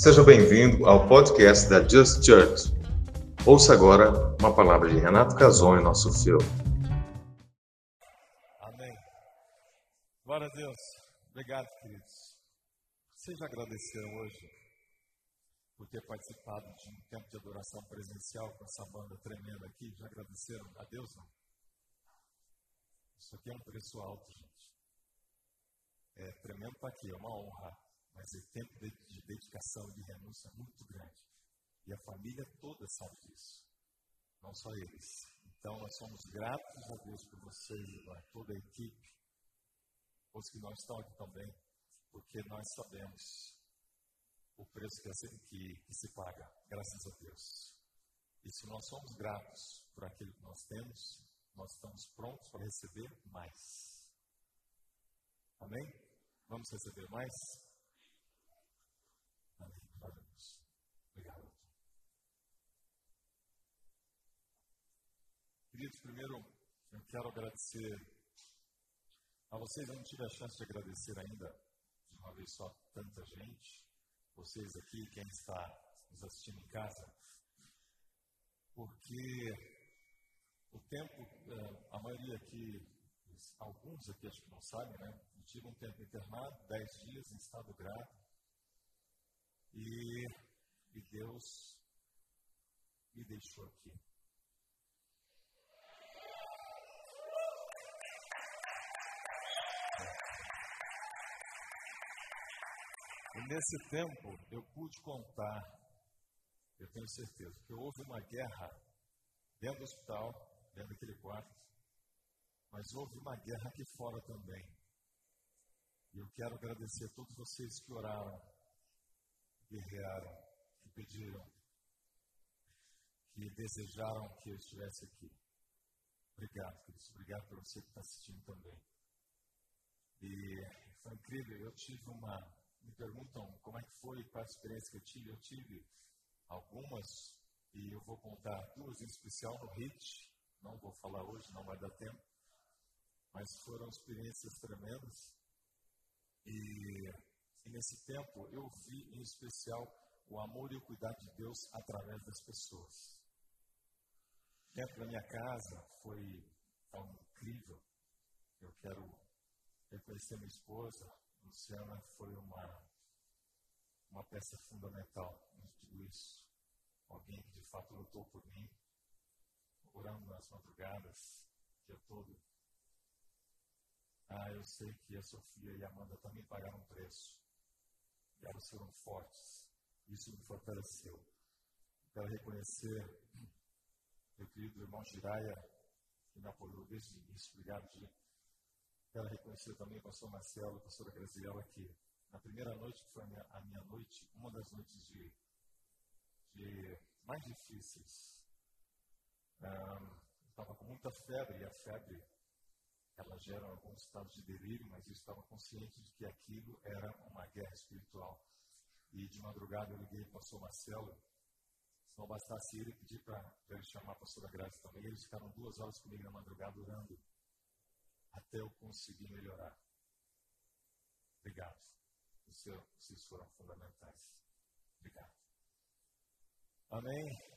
Seja bem-vindo ao podcast da Just Church. Ouça agora uma palavra de Renato Cason em nosso filme. Amém. Glória a Deus. Obrigado, queridos. Vocês já agradeceram hoje por ter participado de um tempo de adoração presencial com essa banda tremenda aqui? Já agradeceram a Deus? Não? Isso aqui é um preço alto, gente. É tremendo estar aqui, é uma honra. Mas é tempo de, de dedicação e de renúncia muito grande. E a família toda sabe disso. Não só eles. Então nós somos gratos a Deus por vocês, toda a equipe, os que não estão aqui também, porque nós sabemos o preço que, que, que se paga, graças a Deus. E se nós somos gratos por aquilo que nós temos, nós estamos prontos para receber mais. Amém? Vamos receber mais? Amém. Obrigado. Queridos, primeiro eu quero agradecer a vocês. Eu não tive a chance de agradecer ainda, de uma vez só, tanta gente. Vocês aqui, quem está nos assistindo em casa. Porque o tempo, eh, a maioria aqui, alguns aqui acho que não sabem, né? Eu tive um tempo internado, dez dias em estado grave. E, e Deus me deixou aqui. E nesse tempo eu pude contar, eu tenho certeza, que houve uma guerra dentro do hospital, dentro daquele quarto, mas houve uma guerra aqui fora também. E eu quero agradecer a todos vocês que oraram, guerrearam, que pediram, que desejaram que eu estivesse aqui. Obrigado, Cristo. Obrigado por você que está assistindo também. E foi incrível. Eu tive uma. Me perguntam como é que foi, qual a experiência que eu tive. Eu tive algumas, e eu vou contar duas em especial no HIT, não vou falar hoje, não vai dar tempo. Mas foram experiências tremendas. E, e nesse tempo eu vi em especial o amor e o cuidado de Deus através das pessoas. Dentro da minha casa foi tão incrível. Eu quero reconhecer minha esposa, Luciana, foi uma, uma peça fundamental em tudo isso. Alguém que de fato lutou por mim, orando nas madrugadas, o dia todo. Ah, eu sei que a Sofia e a Amanda também pagaram um preço. E elas foram fortes. Isso me fortaleceu. Quero reconhecer meu querido irmão Jiraya, que me apoiou desde o início. Obrigado, Gi. Quero reconhecer também o pastor Marcelo, a pastora Graziela, que na primeira noite, que foi a minha, a minha noite, uma das noites de, de mais difíceis estava com muita febre, e a febre ela gera alguns estados de delírio, mas eu estava consciente de que aquilo era uma guerra espiritual. E de madrugada eu liguei para o pastor Marcelo, se não bastasse ele, pedi para ele chamar a pastora Graça também. Eles ficaram duas horas comigo na madrugada orando até eu conseguir melhorar. Obrigado. Vocês foram fundamentais. Obrigado. Amém.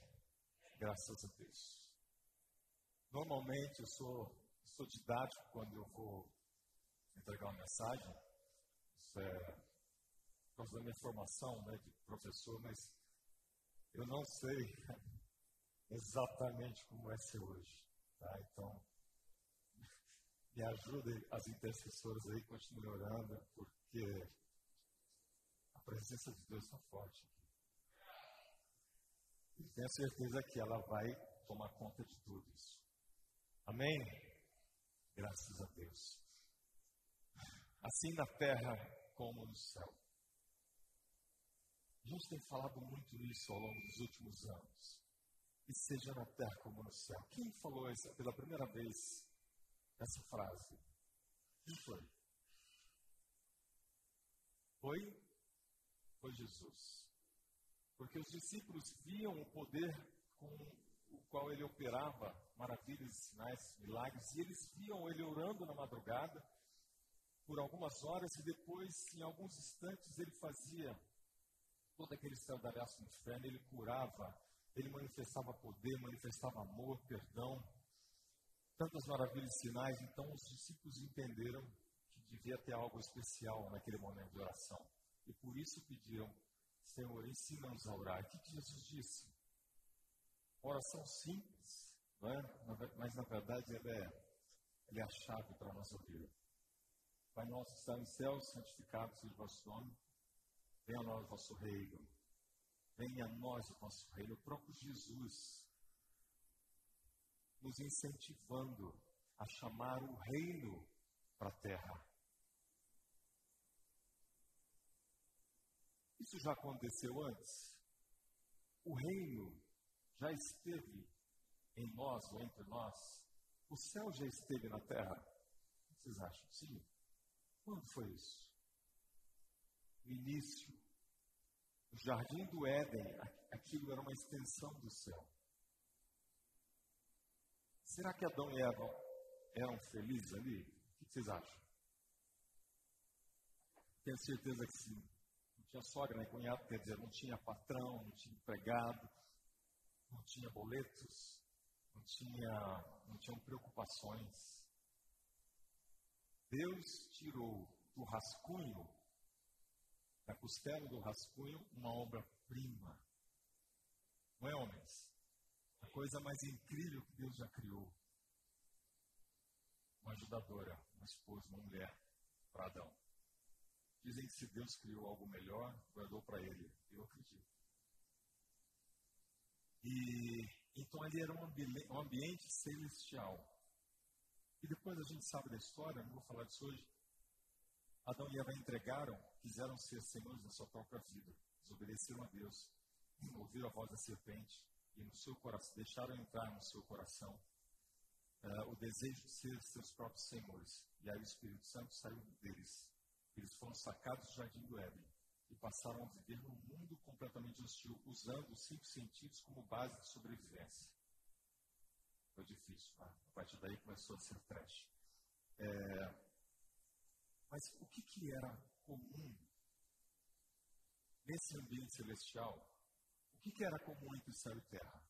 Graças a Deus. Normalmente eu sou, sou didático quando eu vou entregar uma mensagem. Isso é por causa da minha formação né, de professor, mas eu não sei exatamente como é ser hoje. Tá? Então, me ajudem as intercessoras aí, continuem orando, porque a presença de Deus está forte. E tenho certeza que ela vai tomar conta de tudo isso. Amém? Graças a Deus. Assim na terra como no céu. A gente tem falado muito isso ao longo dos últimos anos. E seja na terra como no céu. Quem falou essa, pela primeira vez essa frase? Quem foi? Foi? Foi Jesus. Porque os discípulos viam o poder com o qual ele operava maravilhas, sinais, milagres, e eles viam ele orando na madrugada por algumas horas e depois, em alguns instantes, ele fazia todo aquele estardalhaço no inferno, ele curava, ele manifestava poder, manifestava amor, perdão, tantas maravilhas e sinais. Então os discípulos entenderam que devia ter algo especial naquele momento de oração. E por isso pediram, Senhor, ensina-nos a orar. O que Jesus disse? Oração simples, é? mas na verdade ela é, ela é a chave para a nossa vida. Pai nosso está no céu, santificado seja o vosso nome. Venha a nós o vosso reino. Venha a nós o vosso reino. O próprio Jesus nos incentivando a chamar o reino para a terra. Isso já aconteceu antes? O reino já esteve em nós ou entre nós? O céu já esteve na terra? O vocês acham? Sim. Quando foi isso? No início. No jardim do Éden, aquilo era uma extensão do céu. Será que Adão e Eva eram felizes ali? O que vocês acham? Tenho certeza que sim. Não tinha sogra nem cunhado, quer dizer, não tinha patrão, não tinha empregado, não tinha boletos, não tinha, não tinham preocupações. Deus tirou do rascunho, da costela do rascunho, uma obra-prima. Não é, homens? A coisa mais incrível que Deus já criou. Uma ajudadora, uma esposa, uma mulher para Adão. Dizem que se Deus criou algo melhor, guardou para ele. Eu acredito. E então ali era um, um ambiente celestial. E depois a gente sabe da história, não vou falar disso hoje. Adão e Eva entregaram, quiseram ser senhores da sua própria vida, desobedeceram a Deus, ouviram a voz da serpente e no seu coração, deixaram entrar no seu coração uh, o desejo de ser seus próprios senhores. E aí o Espírito Santo saiu deles. Eles foram sacados do jardim do Éden e passaram a viver num mundo completamente hostil, usando os cinco sentidos como base de sobrevivência. Foi difícil. Tá? A partir daí começou a ser trash. É, mas o que, que era comum nesse ambiente celestial? O que, era comum entre céu e terra?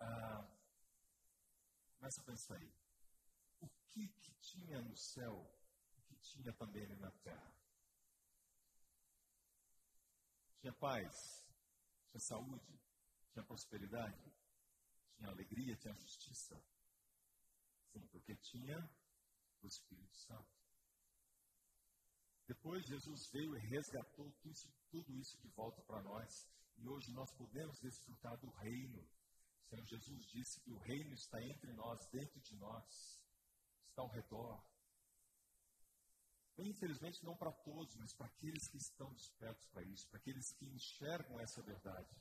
Ah, começa a pensar aí. O que, que tinha no céu, o que tinha também na terra? Tinha paz, tinha saúde, tinha prosperidade, tinha alegria, tinha justiça. Sim, porque tinha o Espírito Santo. Depois Jesus veio e resgatou tudo isso, tudo isso de volta para nós. E hoje nós podemos desfrutar do reino. O Senhor Jesus disse que o reino está entre nós, dentro de nós, está ao redor. Infelizmente, não para todos, mas para aqueles que estão despertos para isso, para aqueles que enxergam essa verdade.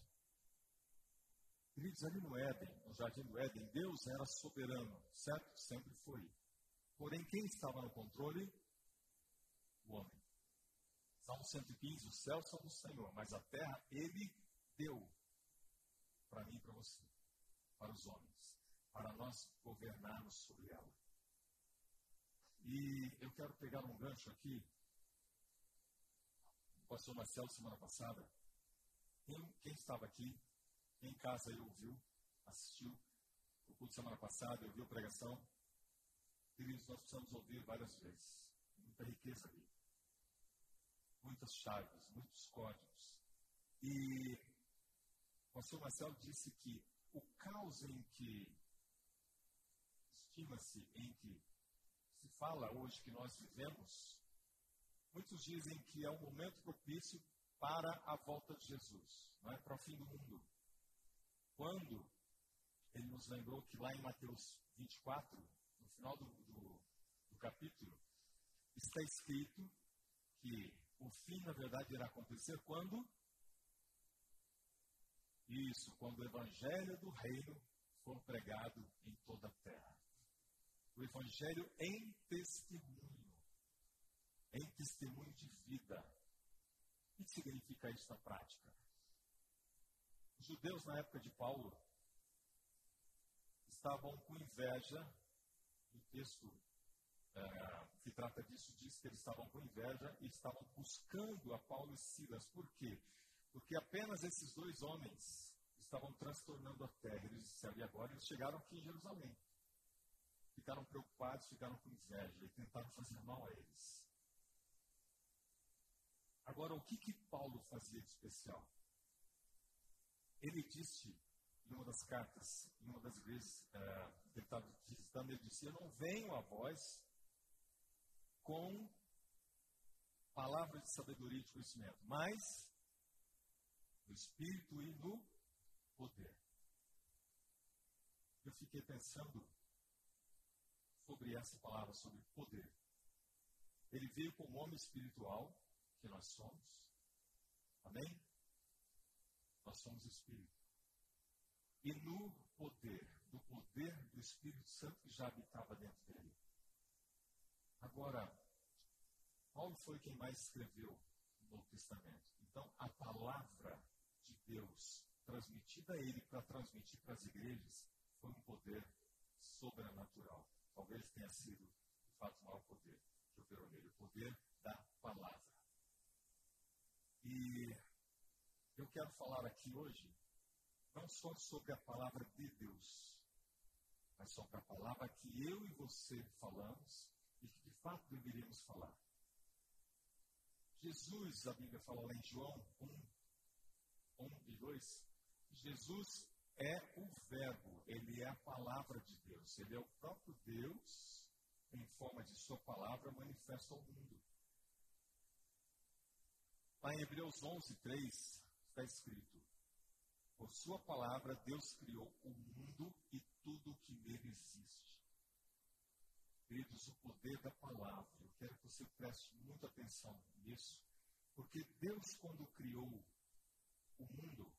Queridos, ali no Éden, no jardim do Éden, Deus era soberano, certo? Sempre foi. Porém, quem estava no controle? O homem. Salmo 115, os céus são do Senhor, mas a terra Ele deu para mim e para você, para os homens, para nós governarmos sobre ela. E eu quero pegar um gancho aqui. O pastor Marcelo, semana passada, quem, quem estava aqui em casa ele ouviu, assistiu o culto semana passada, ouviu a pregação. Queridos, nós precisamos ouvir várias vezes. Muita riqueza ali. Muitas chaves, muitos códigos. E o pastor Marcelo disse que o caos em que estima-se, em que se fala hoje que nós vivemos, muitos dizem que é um momento propício para a volta de Jesus, não é para o fim do mundo quando ele nos lembrou que lá em Mateus 24, no final do, do, do capítulo, está escrito que o fim, na verdade, irá acontecer quando? Isso, quando o evangelho do reino for pregado em toda a terra. O evangelho em testemunho. Em testemunho de vida. O que significa isso na prática? Os judeus na época de Paulo estavam com inveja, o texto é, que trata disso, diz que eles estavam com inveja e estavam buscando a Paulo e Silas. Por quê? Porque apenas esses dois homens estavam transtornando a terra. Eles disseram, e agora eles chegaram aqui em Jerusalém. Ficaram preocupados, ficaram com inveja e tentaram fazer mal a eles. Agora, o que, que Paulo fazia de especial? Ele disse em uma das cartas, em uma das vezes uh, ele estava visitando, ele disse: Eu não venho a vós com palavras de sabedoria e de conhecimento, mas no espírito e no poder. Eu fiquei pensando sobre essa palavra, sobre poder. Ele veio como homem espiritual, que nós somos. Amém? Nós somos espírito. E no poder, do poder do Espírito Santo que já habitava dentro dele. Agora, Paulo foi quem mais escreveu no Novo Testamento. Então, a palavra de Deus transmitida a ele para transmitir para as igrejas foi um poder sobrenatural. Talvez tenha sido, de fato, o maior poder que operou nele o poder da palavra. E eu quero falar aqui hoje não só sobre a palavra de Deus, mas sobre a palavra que eu e você falamos e que de fato deveríamos falar. Jesus, a Bíblia fala lá em João 1, 1 e 2, Jesus é o Verbo, ele é a palavra de Deus, ele é o próprio Deus, em forma de Sua palavra, manifesta ao mundo. Lá em Hebreus 11, 3, está escrito: Por Sua palavra, Deus criou o mundo e tudo o que nele existe. Queridos, o poder da palavra, eu quero que você preste muita atenção nisso, porque Deus, quando criou o mundo,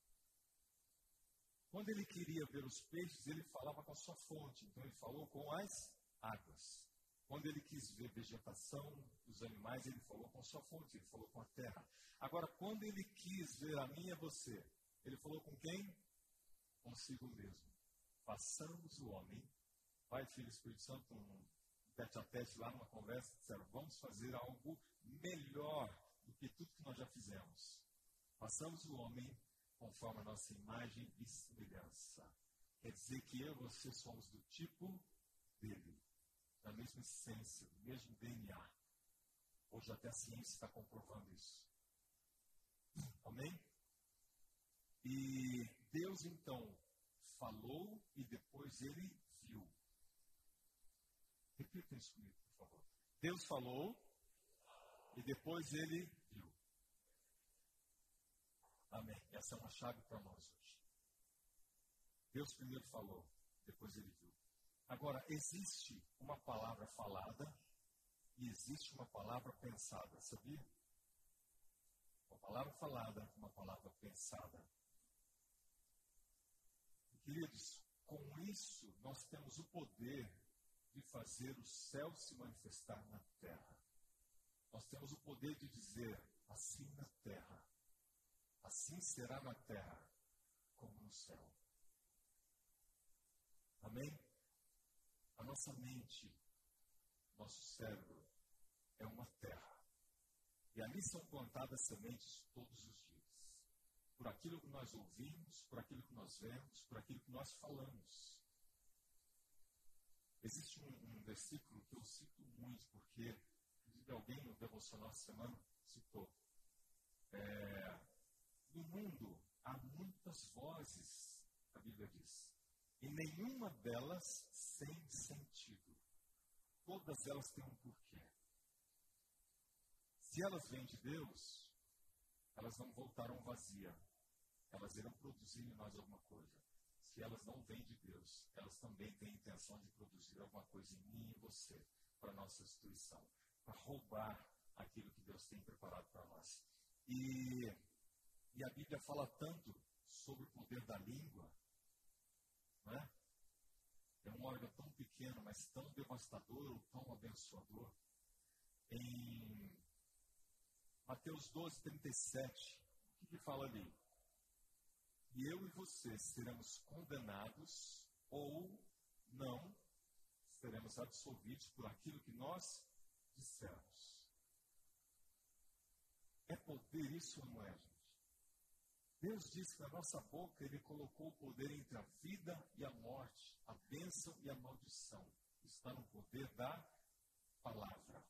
quando ele queria ver os peixes, ele falava com a sua fonte. Então ele falou com as águas. Quando ele quis ver vegetação dos animais, ele falou com a sua fonte, ele falou com a terra. Agora, quando ele quis ver a mim e a você, ele falou com quem? Consigo mesmo. Façamos o homem, Pai, Filho e Espírito Santo, um tete a tete lá numa conversa, disseram, vamos fazer algo melhor do que tudo que nós já fizemos. Façamos o homem conforme a nossa imagem e semelhança. Quer dizer que eu e você somos do tipo dele, da mesma essência, do mesmo DNA. Hoje até a ciência está comprovando isso. Amém? E Deus então falou e depois ele. Repita isso comigo, por favor. Deus falou e depois ele Amém. Essa é uma chave para nós hoje. Deus primeiro falou, depois ele viu. Agora, existe uma palavra falada e existe uma palavra pensada, sabia? Uma palavra falada, uma palavra pensada. Queridos, com isso nós temos o poder de fazer o céu se manifestar na terra. Nós temos o poder de dizer assim na terra assim será na terra como no céu. Amém? A nossa mente, nosso cérebro, é uma terra. E ali são plantadas sementes todos os dias. Por aquilo que nós ouvimos, por aquilo que nós vemos, por aquilo que nós falamos. Existe um, um versículo que eu cito muito, porque alguém no devocional semana citou. É, no mundo há muitas vozes, a Bíblia diz, e nenhuma delas sem sentido. Todas elas têm um porquê. Se elas vêm de Deus, elas não voltaram vazia. Elas irão produzir em nós alguma coisa. Se elas não vêm de Deus, elas também têm a intenção de produzir alguma coisa em mim e você, para a nossa destruição, para roubar aquilo que Deus tem preparado para nós. E e a Bíblia fala tanto sobre o poder da língua, né? É um órgão tão pequeno, mas tão devastador, tão abençoador. Em Mateus 12, 37, o que, que fala ali? E eu e você seremos condenados ou não seremos absolvidos por aquilo que nós dissermos. É poder isso ou não é, gente? Deus disse que na nossa boca Ele colocou o poder entre a vida e a morte, a bênção e a maldição. Está no poder da palavra.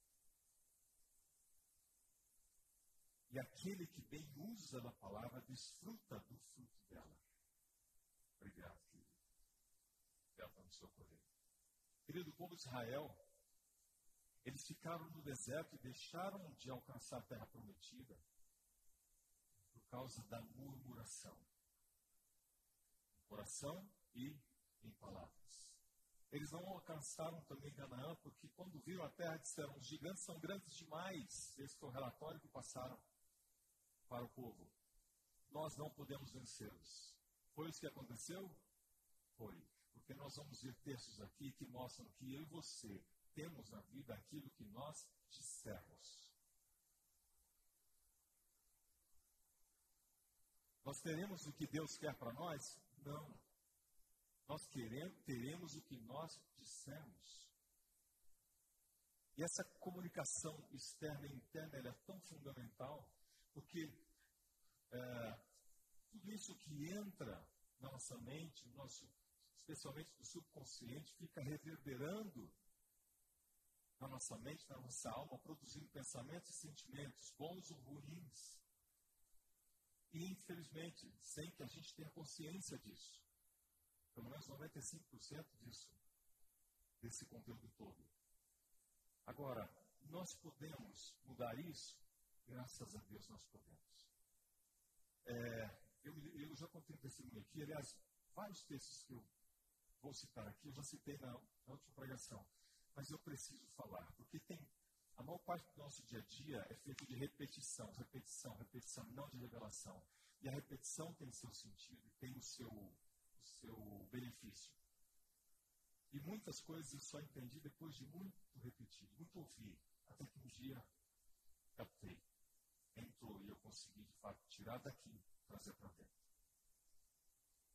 E aquele que bem usa da palavra desfruta do fruto dela. Obrigado, querido. Ela para me socorrer. Querido povo de Israel, eles ficaram no deserto e deixaram de alcançar a terra prometida por causa da murmuração. Em coração e em palavras. Eles não alcançaram também Canaã, porque quando viram a terra disseram: os gigantes são grandes demais. Esse foi o relatório que passaram para o povo. Nós não podemos vencê-los. Foi isso que aconteceu? Foi. Porque nós vamos ver textos aqui que mostram que eu e você temos na vida aquilo que nós dissermos. Nós teremos o que Deus quer para nós? Não. Nós queremos, teremos o que nós dissemos. E essa comunicação externa e interna é tão fundamental, porque é, tudo isso que entra na nossa mente, nosso, especialmente do subconsciente, fica reverberando na nossa mente, na nossa alma, produzindo pensamentos e sentimentos, bons ou ruins. E, infelizmente, sem que a gente tenha consciência disso. Pelo menos 95% disso, desse conteúdo todo. Agora, nós podemos mudar isso? Graças a Deus nós podemos. É, eu, eu, já contei testemunho aqui, aliás, vários textos que eu vou citar aqui, eu já citei na, na última pregação, mas eu preciso falar, porque tem a maior parte do nosso dia a dia é feito de repetição, repetição, repetição, não de revelação. E a repetição tem seu sentido, tem o seu, o seu benefício. E muitas coisas eu só entendi depois de muito repetir, muito ouvir, até que um dia captei, entrou e eu consegui de fato tirar daqui, trazer para dentro.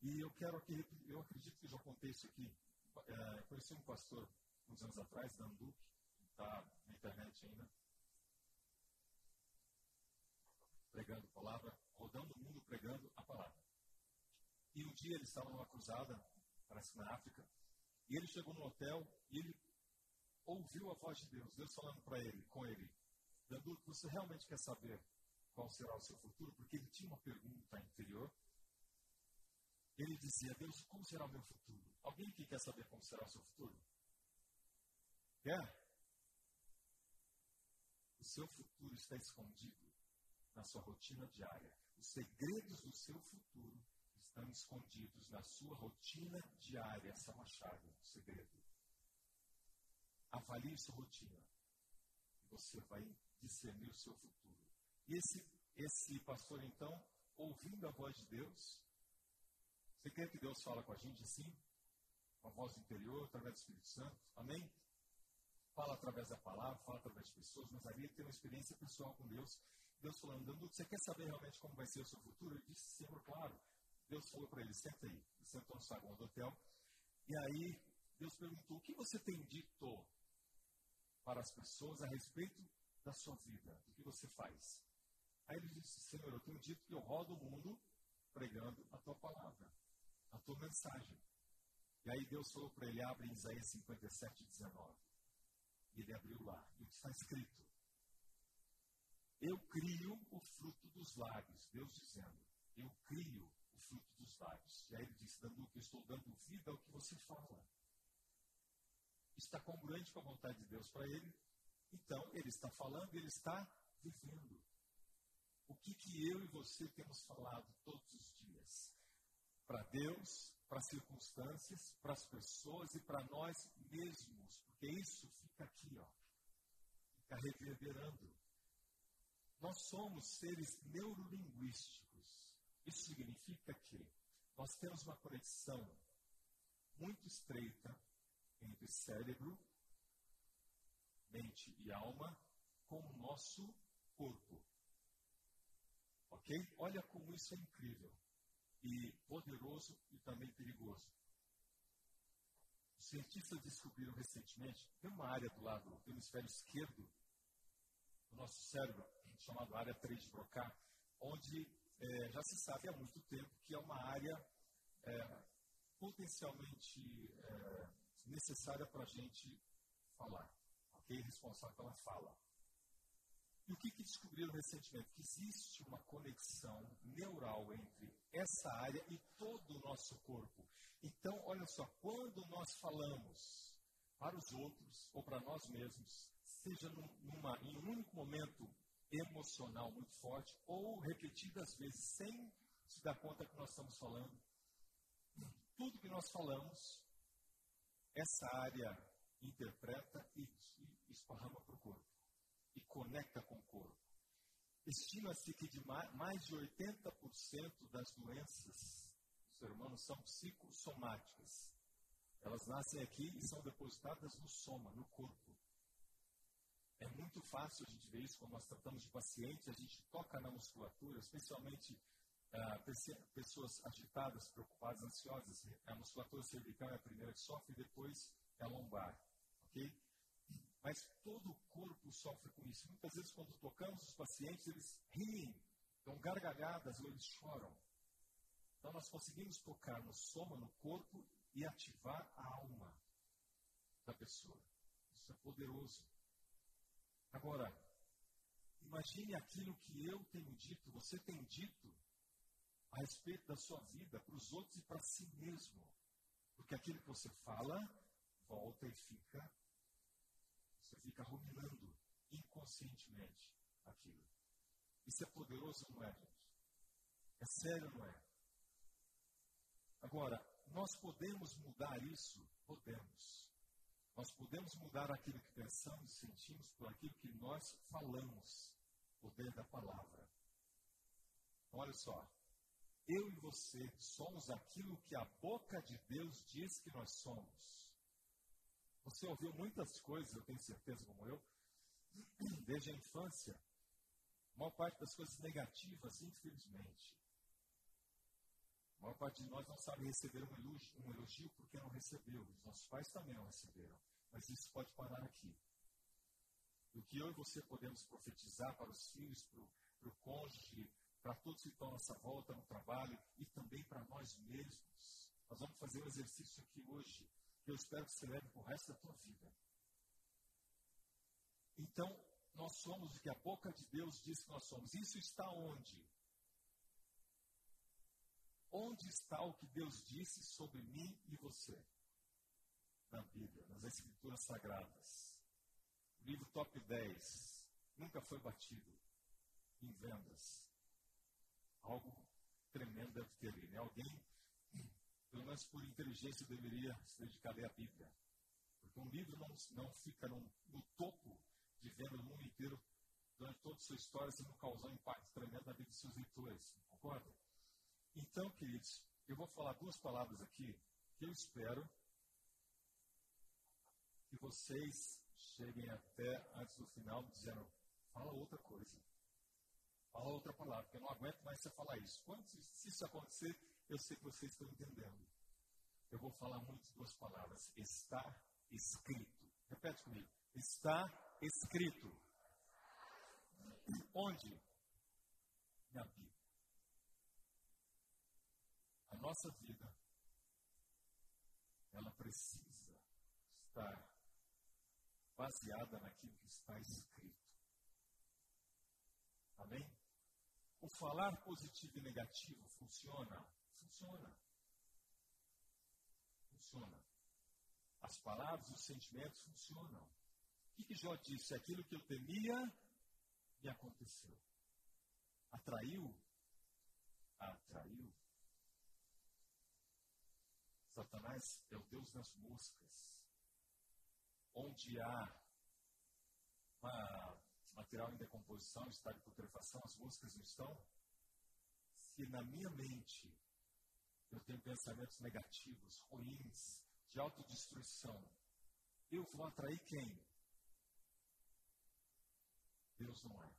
E eu quero aqui, eu acredito que já contei isso aqui. É, conheci um pastor uns anos atrás, Dan Duque, está na internet ainda, pregando a palavra, rodando o mundo pregando a palavra. E um dia ele estava numa cruzada, parece na África, e ele chegou no hotel e ele ouviu a voz de Deus, Deus falando para ele, com ele, Dandu, você realmente quer saber qual será o seu futuro? Porque ele tinha uma pergunta interior. Ele dizia, Deus, como será o meu futuro? Alguém que quer saber como será o seu futuro? Quer? seu futuro está escondido na sua rotina diária. Os segredos do seu futuro estão escondidos na sua rotina diária. Essa é uma chave, um segredo. Avalie sua rotina. E você vai discernir o seu futuro. E esse, esse pastor, então, ouvindo a voz de Deus, você quer que Deus fala com a gente assim? Com a voz interior, através do Espírito Santo? Amém? fala através da palavra, fala através de pessoas, mas ali tem uma experiência pessoal com Deus. Deus falando, você quer saber realmente como vai ser o seu futuro? Ele disse, sempre claro. Deus falou para ele, senta aí. Ele sentou no saguão do hotel. E aí, Deus perguntou, o que você tem dito para as pessoas a respeito da sua vida? O que você faz? Aí ele disse, Senhor, eu tenho dito que eu rodo o mundo pregando a tua palavra, a tua mensagem. E aí Deus falou para ele, abre Isaías 57, 19 ele abriu lá, e está escrito: Eu crio o fruto dos lábios, Deus dizendo, eu crio o fruto dos lábios. E aí ele disse, dando que estou dando vida ao que você fala. Está congruente com a vontade de Deus para ele. Então, ele está falando, ele está vivendo. O que, que eu e você temos falado todos os dias? Para Deus, para as circunstâncias, para as pessoas e para nós mesmos. Porque isso fica aqui, ó, fica reverberando. Nós somos seres neurolinguísticos. Isso significa que nós temos uma conexão muito estreita entre cérebro, mente e alma com o nosso corpo. Ok? Olha como isso é incrível e poderoso e também perigoso. Os cientistas descobriram recentemente, tem uma área do lado do hemisfério esquerdo do nosso cérebro, chamada área 3 de Broca, onde é, já se sabe há muito tempo que é uma área é, potencialmente é, necessária para a gente falar, ok? Responsável pela fala. E o que, que descobriram recentemente? Que existe uma conexão neural entre essa área e todo o nosso corpo. Então, olha só, quando nós falamos para os outros ou para nós mesmos, seja numa, em um único momento emocional muito forte ou repetidas vezes sem se dar conta que nós estamos falando, tudo que nós falamos, essa área interpreta e esparrama para o corpo e conecta com o corpo. Estima-se que de mais de 80% das doenças do ser humano são psicossomáticas. Elas nascem aqui e são depositadas no soma, no corpo. É muito fácil a gente ver isso quando nós tratamos de pacientes, a gente toca na musculatura, especialmente ah, pessoas agitadas, preocupadas, ansiosas. A musculatura cervical é a primeira que sofre, depois é a lombar. Ok? Mas todo o corpo sofre com isso. Muitas vezes, quando tocamos os pacientes, eles riem, dão gargalhadas ou eles choram. Então, nós conseguimos tocar no soma, no corpo, e ativar a alma da pessoa. Isso é poderoso. Agora, imagine aquilo que eu tenho dito, você tem dito a respeito da sua vida para os outros e para si mesmo. Porque aquilo que você fala volta e fica você fica ruminando inconscientemente aquilo. Isso é poderoso, não é, gente? É sério, não é? Agora, nós podemos mudar isso? Podemos. Nós podemos mudar aquilo que pensamos e sentimos por aquilo que nós falamos. Poder da palavra. Olha só. Eu e você somos aquilo que a boca de Deus diz que nós somos. Você ouviu muitas coisas, eu tenho certeza, como eu, desde a infância. A maior parte das coisas negativas, infelizmente. A maior parte de nós não sabe receber um elogio, um elogio porque não recebeu. Os nossos pais também não receberam. Mas isso pode parar aqui. O que eu e você podemos profetizar para os filhos, para o cônjuge, para todos que estão à nossa volta no trabalho e também para nós mesmos. Nós vamos fazer um exercício aqui hoje eu espero que você leve para o resto da tua vida. Então, nós somos o que a boca de Deus diz que nós somos. Isso está onde? Onde está o que Deus disse sobre mim e você? Na Bíblia, nas Escrituras Sagradas. O livro top 10 nunca foi batido em vendas. Algo tremendo deve ter ali. Né? Alguém pelo menos por inteligência, deveria se dedicar a ler a Bíblia. Porque um livro não, não fica no, no topo de venda no mundo inteiro durante toda a sua história, se não causar um impacto tremendo na vida de seus leitores. Concorda? Então, queridos, eu vou falar duas palavras aqui que eu espero que vocês cheguem até antes do final dizendo, fala outra coisa. Fala outra palavra, porque eu não aguento mais você falar isso. Quando, se isso acontecer, eu sei que vocês estão entendendo. Eu vou falar muito duas palavras. Está escrito. Repete comigo. Está escrito. Onde? Na Bíblia. A nossa vida, ela precisa estar baseada naquilo que está escrito. Amém? O falar positivo e negativo funciona Funciona. Funciona. As palavras, os sentimentos funcionam. O que, que Jó disse? Aquilo que eu temia me aconteceu. Atraiu? Atraiu. Satanás é o Deus das moscas. Onde há uma, material em decomposição, estado de putrefação, as moscas não estão? Se na minha mente eu tenho pensamentos negativos, ruins, de autodestruição, eu vou atrair quem? Deus não é.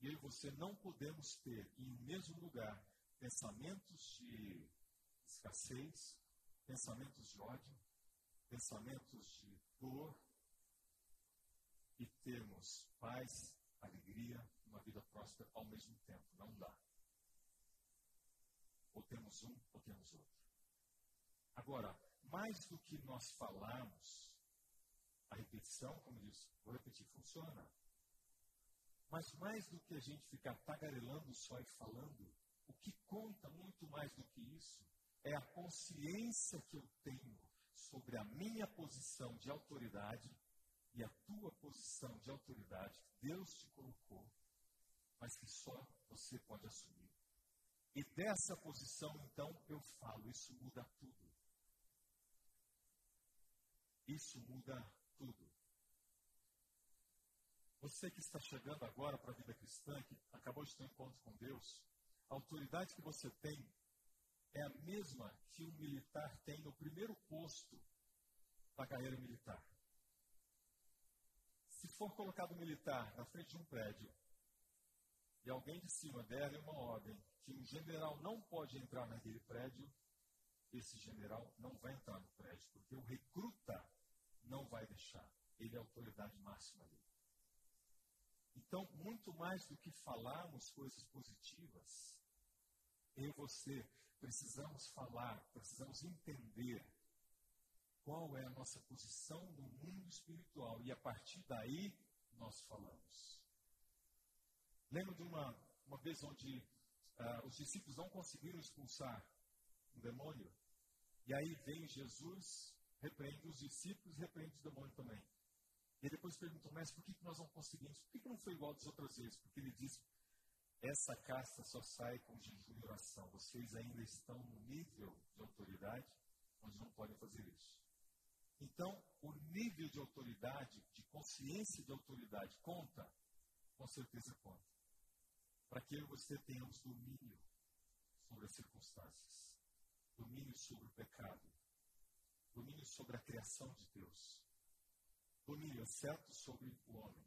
Eu e você não podemos ter em um mesmo lugar pensamentos de escassez, pensamentos de ódio, pensamentos de dor, e termos paz, alegria, uma vida próspera ao mesmo tempo. Não dá. Ou temos um ou temos outro. Agora, mais do que nós falarmos, a repetição, como disse, vou repetir, funciona. Mas mais do que a gente ficar tagarelando só e falando, o que conta muito mais do que isso é a consciência que eu tenho sobre a minha posição de autoridade e a tua posição de autoridade que Deus te colocou, mas que só você pode assumir. E dessa posição, então, eu falo, isso muda tudo. Isso muda tudo. Você que está chegando agora para a vida cristã, que acabou de ter um encontro com Deus, a autoridade que você tem é a mesma que um militar tem no primeiro posto da carreira militar. Se for colocado um militar na frente de um prédio e alguém de cima der uma ordem que um general não pode entrar naquele prédio, esse general não vai entrar no prédio, porque o recruta não vai deixar. Ele é a autoridade máxima dele. Então, muito mais do que falarmos coisas positivas, eu e você precisamos falar, precisamos entender qual é a nossa posição no mundo espiritual e a partir daí nós falamos. Lembro de uma, uma vez onde uh, os discípulos não conseguiram expulsar um demônio e aí vem Jesus, repreende os discípulos, repreende o demônio também. E depois perguntou, mas por que, que nós não conseguimos? Por que, que não foi igual das outras vezes? Porque ele disse, essa casta só sai com jejum e oração. Vocês ainda estão no nível de autoridade onde não podem fazer isso. Então, o nível de autoridade, de consciência de autoridade, conta? Com certeza conta. Para que eu e você tenhamos domínio sobre as circunstâncias, domínio sobre o pecado, domínio sobre a criação de Deus, domínio certo sobre o homem.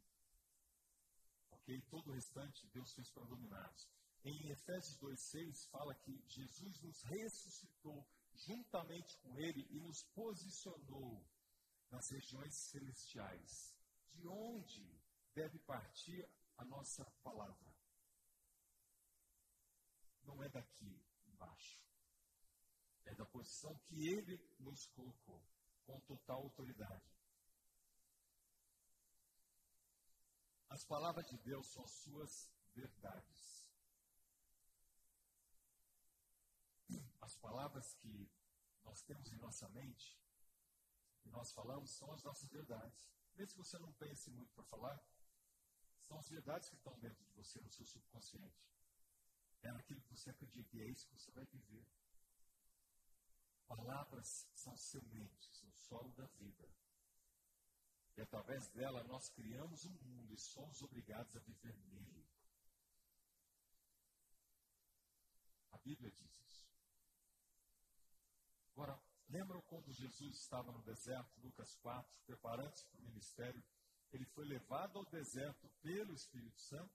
Ok? Todo o restante Deus fez para dominados. Em Efésios 2,6 fala que Jesus nos ressuscitou juntamente com ele e nos posicionou nas regiões celestiais, de onde deve partir a nossa palavra. Não é daqui embaixo. É da posição que ele nos colocou, com total autoridade. As palavras de Deus são suas verdades. As palavras que nós temos em nossa mente, que nós falamos, são as nossas verdades. Mesmo que você não pense muito para falar, são as verdades que estão dentro de você, no seu subconsciente. É naquilo que você acredita e é isso que você vai viver. Palavras são sementes, o solo da vida. E através dela nós criamos um mundo e somos obrigados a viver nele. A Bíblia diz isso. Agora, lembram quando Jesus estava no deserto, Lucas 4, preparando-se para o ministério? Ele foi levado ao deserto pelo Espírito Santo.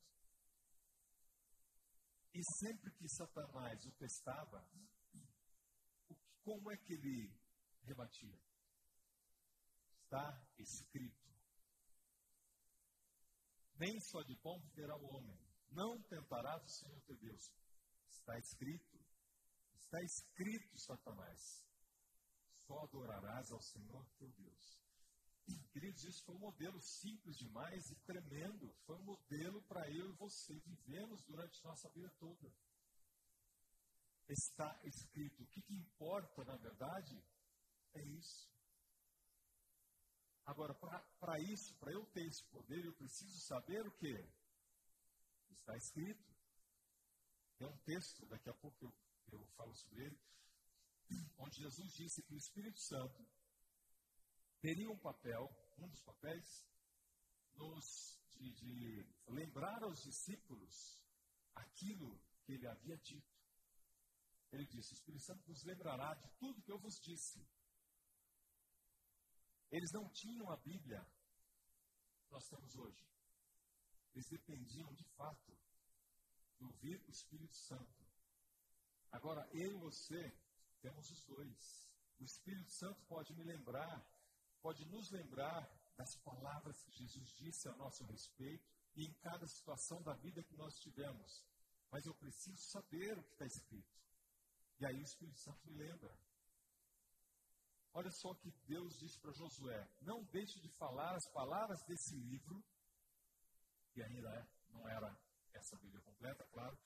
E sempre que Satanás o testava, como é que ele rebatia? Está escrito. Nem só de pão viverá o homem, não tentará o Senhor teu Deus. Está escrito. Está escrito, Satanás só adorarás ao Senhor teu Deus. Queridos, isso foi um modelo simples demais e tremendo. Foi um modelo para eu e você vivemos durante nossa vida toda. Está escrito. O que, que importa, na verdade, é isso. Agora, para isso, para eu ter esse poder, eu preciso saber o que? Está escrito. Tem um texto, daqui a pouco eu, eu falo sobre ele, onde Jesus disse que o Espírito Santo teria um papel, um dos papéis, nos, de, de lembrar aos discípulos aquilo que ele havia dito. Ele disse: O Espírito Santo nos lembrará de tudo que eu vos disse. Eles não tinham a Bíblia que nós temos hoje. Eles dependiam de fato de ouvir o Espírito Santo. Agora, eu e você temos os dois. O Espírito Santo pode me lembrar, pode nos lembrar das palavras que Jesus disse a nosso respeito e em cada situação da vida que nós tivemos. Mas eu preciso saber o que está escrito. E aí o Espírito Santo me lembra. Olha só o que Deus disse para Josué: não deixe de falar as palavras desse livro, e ainda é, não era essa Bíblia completa, claro,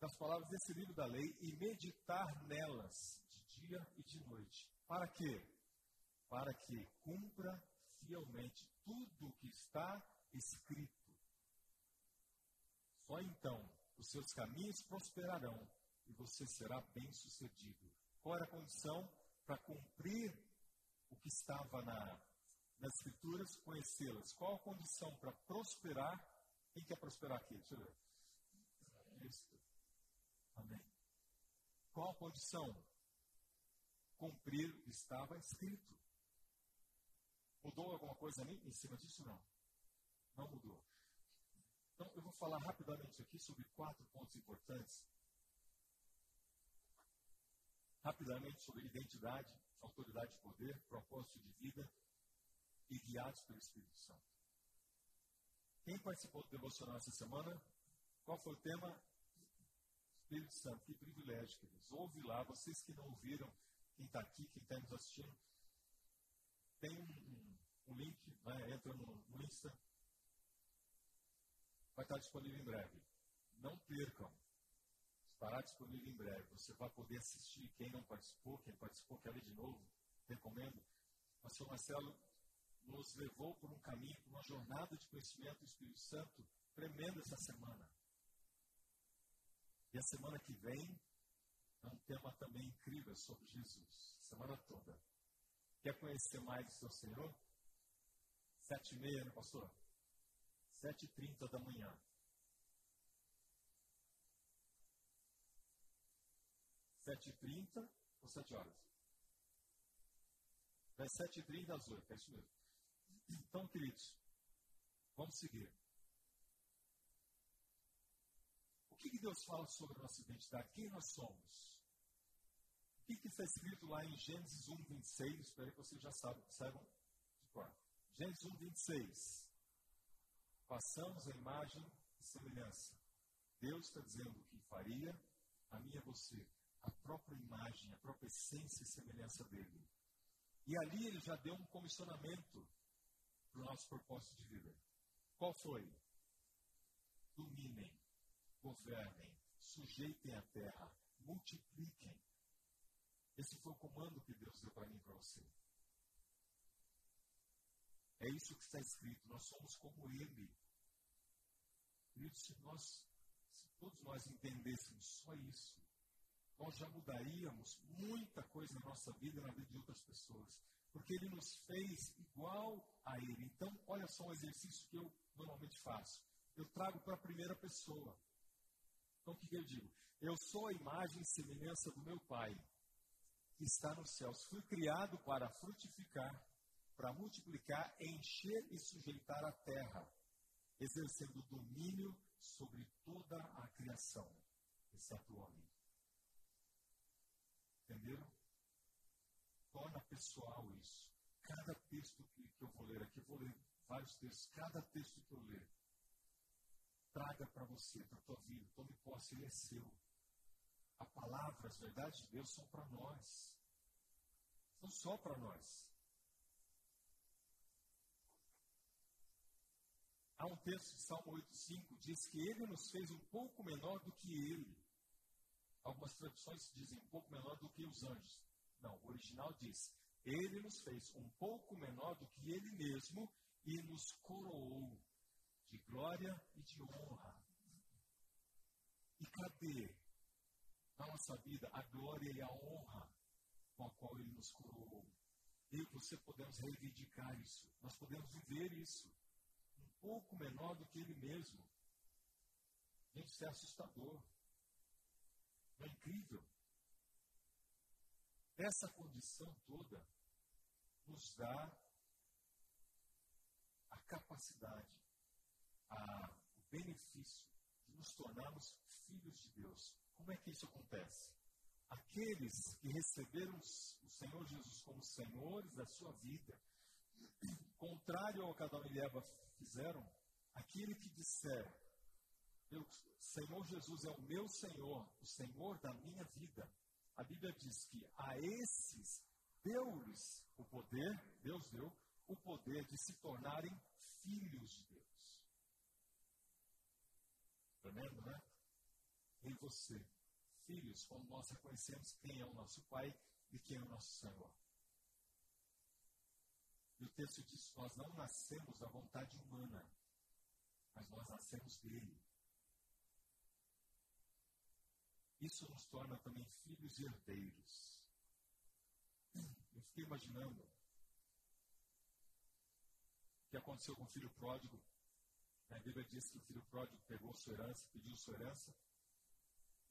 das palavras desse livro da lei e meditar nelas de dia e de noite. Para quê? Para que cumpra fielmente tudo o que está escrito. Só então os seus caminhos prosperarão e você será bem-sucedido. Qual era a condição para cumprir o que estava na, nas Escrituras? Conhecê-las. Qual a condição para prosperar? Quem quer prosperar aqui? Deixa eu ver. Amém. Qual a condição? Cumprir o que estava escrito. Mudou alguma coisa ali em cima disso? Não. Não mudou. Então, eu vou falar rapidamente aqui sobre quatro pontos importantes. Rapidamente sobre identidade, autoridade de poder, propósito de vida e guiados pelo Espírito Santo. Quem participou do devocional essa semana? Qual foi o tema? Espírito Santo, que privilégio, queridos. Ouve lá, vocês que não ouviram, quem está aqui, quem está nos assistindo, tem um, um, link, né? entra no, no Insta, vai estar disponível em breve. Não percam. Estará disponível em breve. Você vai poder assistir. Quem não participou, quem participou, quer ler de novo, recomendo. O pastor Marcelo nos levou por um caminho, por uma jornada de conhecimento do Espírito Santo tremenda essa semana. E a semana que vem é um tema também incrível sobre Jesus. Semana toda. Quer conhecer mais do seu Senhor? Sete e meia, né, pastor? 7h30 da manhã. Sete e trinta ou sete horas? Das sete e trinta às oito, é isso mesmo. Então, queridos, vamos seguir. O que, que Deus fala sobre a nossa identidade? Quem nós somos? O que, que está escrito lá em Gênesis 1, 26? Espero que vocês já saibam, saibam qual. Gênesis 1, 26. Passamos a imagem e semelhança. Deus está dizendo o que faria, a e a você. A própria imagem, a própria essência e semelhança dele. E ali ele já deu um comissionamento para o nosso propósito de vida. Qual foi? Dominem, governem, sujeitem a terra, multipliquem. Esse foi o comando que Deus deu para mim e para você. É isso que está escrito. Nós somos como Ele. Queridos, se nós, se todos nós entendêssemos só isso, nós já mudaríamos muita coisa na nossa vida e na vida de outras pessoas. Porque Ele nos fez igual a Ele. Então, olha só um exercício que eu normalmente faço. Eu trago para a primeira pessoa. Então, o que, eu digo? Eu sou a imagem e semelhança do meu Pai, que está nos céus. Fui criado para frutificar para multiplicar, encher e sujeitar a terra, exercendo domínio sobre toda a criação, exceto o homem. Entenderam? Torna pessoal isso. Cada texto que, que eu vou ler aqui, eu vou ler vários textos, cada texto que eu ler, traga para você, para a tua vida, tome posse, ele é seu. A palavra, as verdades de Deus são para nós. São só para nós. Há um texto de Salmo 8,5 diz que ele nos fez um pouco menor do que ele. Algumas traduções dizem um pouco menor do que os anjos. Não, o original diz: Ele nos fez um pouco menor do que ele mesmo e nos coroou de glória e de honra. E cadê na nossa vida a glória e a honra com a qual ele nos coroou? Eu e você podemos reivindicar isso, nós podemos viver isso pouco menor do que ele mesmo. Isso é assustador. É incrível. Essa condição toda nos dá a capacidade, o benefício de nos tornarmos filhos de Deus. Como é que isso acontece? aqueles que receberam o Senhor Jesus como senhores da sua vida, contrário ao que Adão e Eva fizeram, aquele que disser, o Senhor Jesus é o meu Senhor, o Senhor da minha vida, a Bíblia diz que a esses deu-lhes o poder, Deus deu, o poder de se tornarem filhos de Deus. Tremendo, né? Em você, filhos, quando nós reconhecemos quem é o nosso Pai e quem é o nosso Senhor. E o texto diz: Nós não nascemos da vontade humana, mas nós nascemos dele. Isso nos torna também filhos e herdeiros. Eu fiquei imaginando o que aconteceu com o filho pródigo. A Bíblia diz que o filho pródigo pegou sua herança, pediu sua herança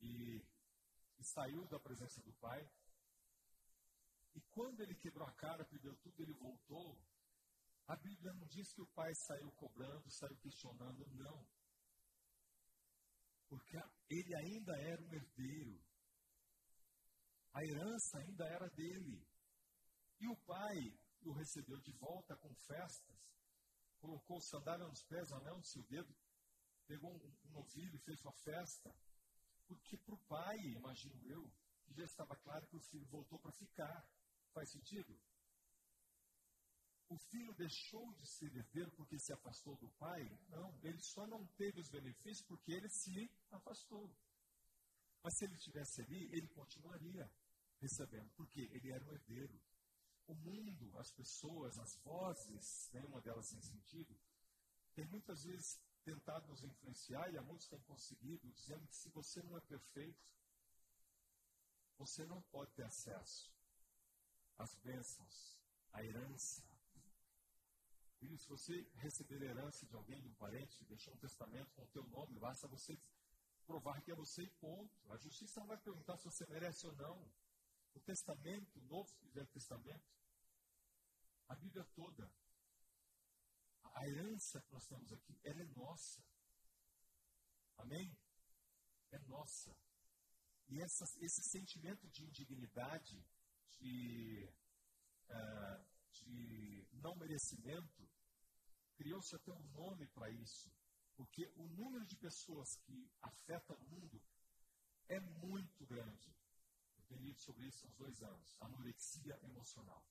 e, e saiu da presença do pai. E quando ele quebrou a cara, perdeu tudo, ele voltou. A Bíblia não diz que o pai saiu cobrando, saiu questionando, não. Porque ele ainda era um herdeiro. A herança ainda era dele. E o pai o recebeu de volta com festas, colocou sandália nos pés, anel no seu dedo, pegou um, um novilho e fez uma festa. Porque para o pai, imagino eu, já estava claro que o filho voltou para ficar. Faz sentido? O filho deixou de ser herdeiro porque se afastou do pai? Não, ele só não teve os benefícios porque ele se afastou. Mas se ele estivesse ali, ele continuaria recebendo, porque ele era um herdeiro. O mundo, as pessoas, as vozes, nenhuma delas sem sentido, tem muitas vezes tentado nos influenciar, e há muitos têm conseguido, dizendo que se você não é perfeito, você não pode ter acesso às bênçãos, à herança. E se você receber herança de alguém, de um parente, deixou um testamento com o teu nome, basta você provar que é você e ponto. A justiça não vai perguntar se você merece ou não. O Testamento, o Novo e Velho Testamento, a Bíblia toda, a herança que nós temos aqui, ela é nossa. Amém? É nossa. E essa, esse sentimento de indignidade, de, uh, de não merecimento, criou-se até um nome para isso. Porque o número de pessoas que afeta o mundo é muito grande. Eu tenho lido sobre isso há uns dois anos. Anorexia emocional.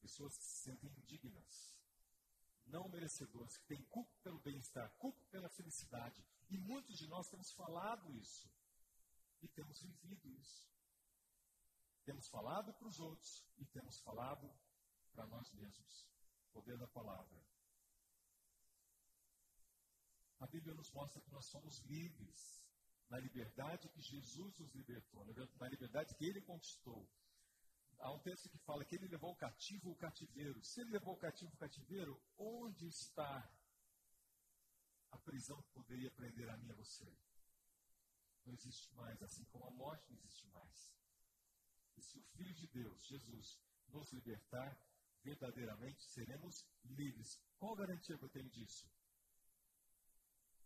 Pessoas que se sentem indignas, não merecedoras, que têm culpa pelo bem-estar, culpa pela felicidade. E muitos de nós temos falado isso. E temos vivido isso. Temos falado para os outros e temos falado para nós mesmos. Poder da palavra. A Bíblia nos mostra que nós somos livres na liberdade que Jesus nos libertou, na liberdade que ele conquistou. Há um texto que fala que ele levou o cativo o cativeiro. Se ele levou o cativo o cativeiro, onde está a prisão que poderia prender a mim e a você? Não existe mais, assim como a morte não existe mais. E se o Filho de Deus, Jesus, nos libertar, verdadeiramente seremos livres. Qual garantia que eu tenho disso?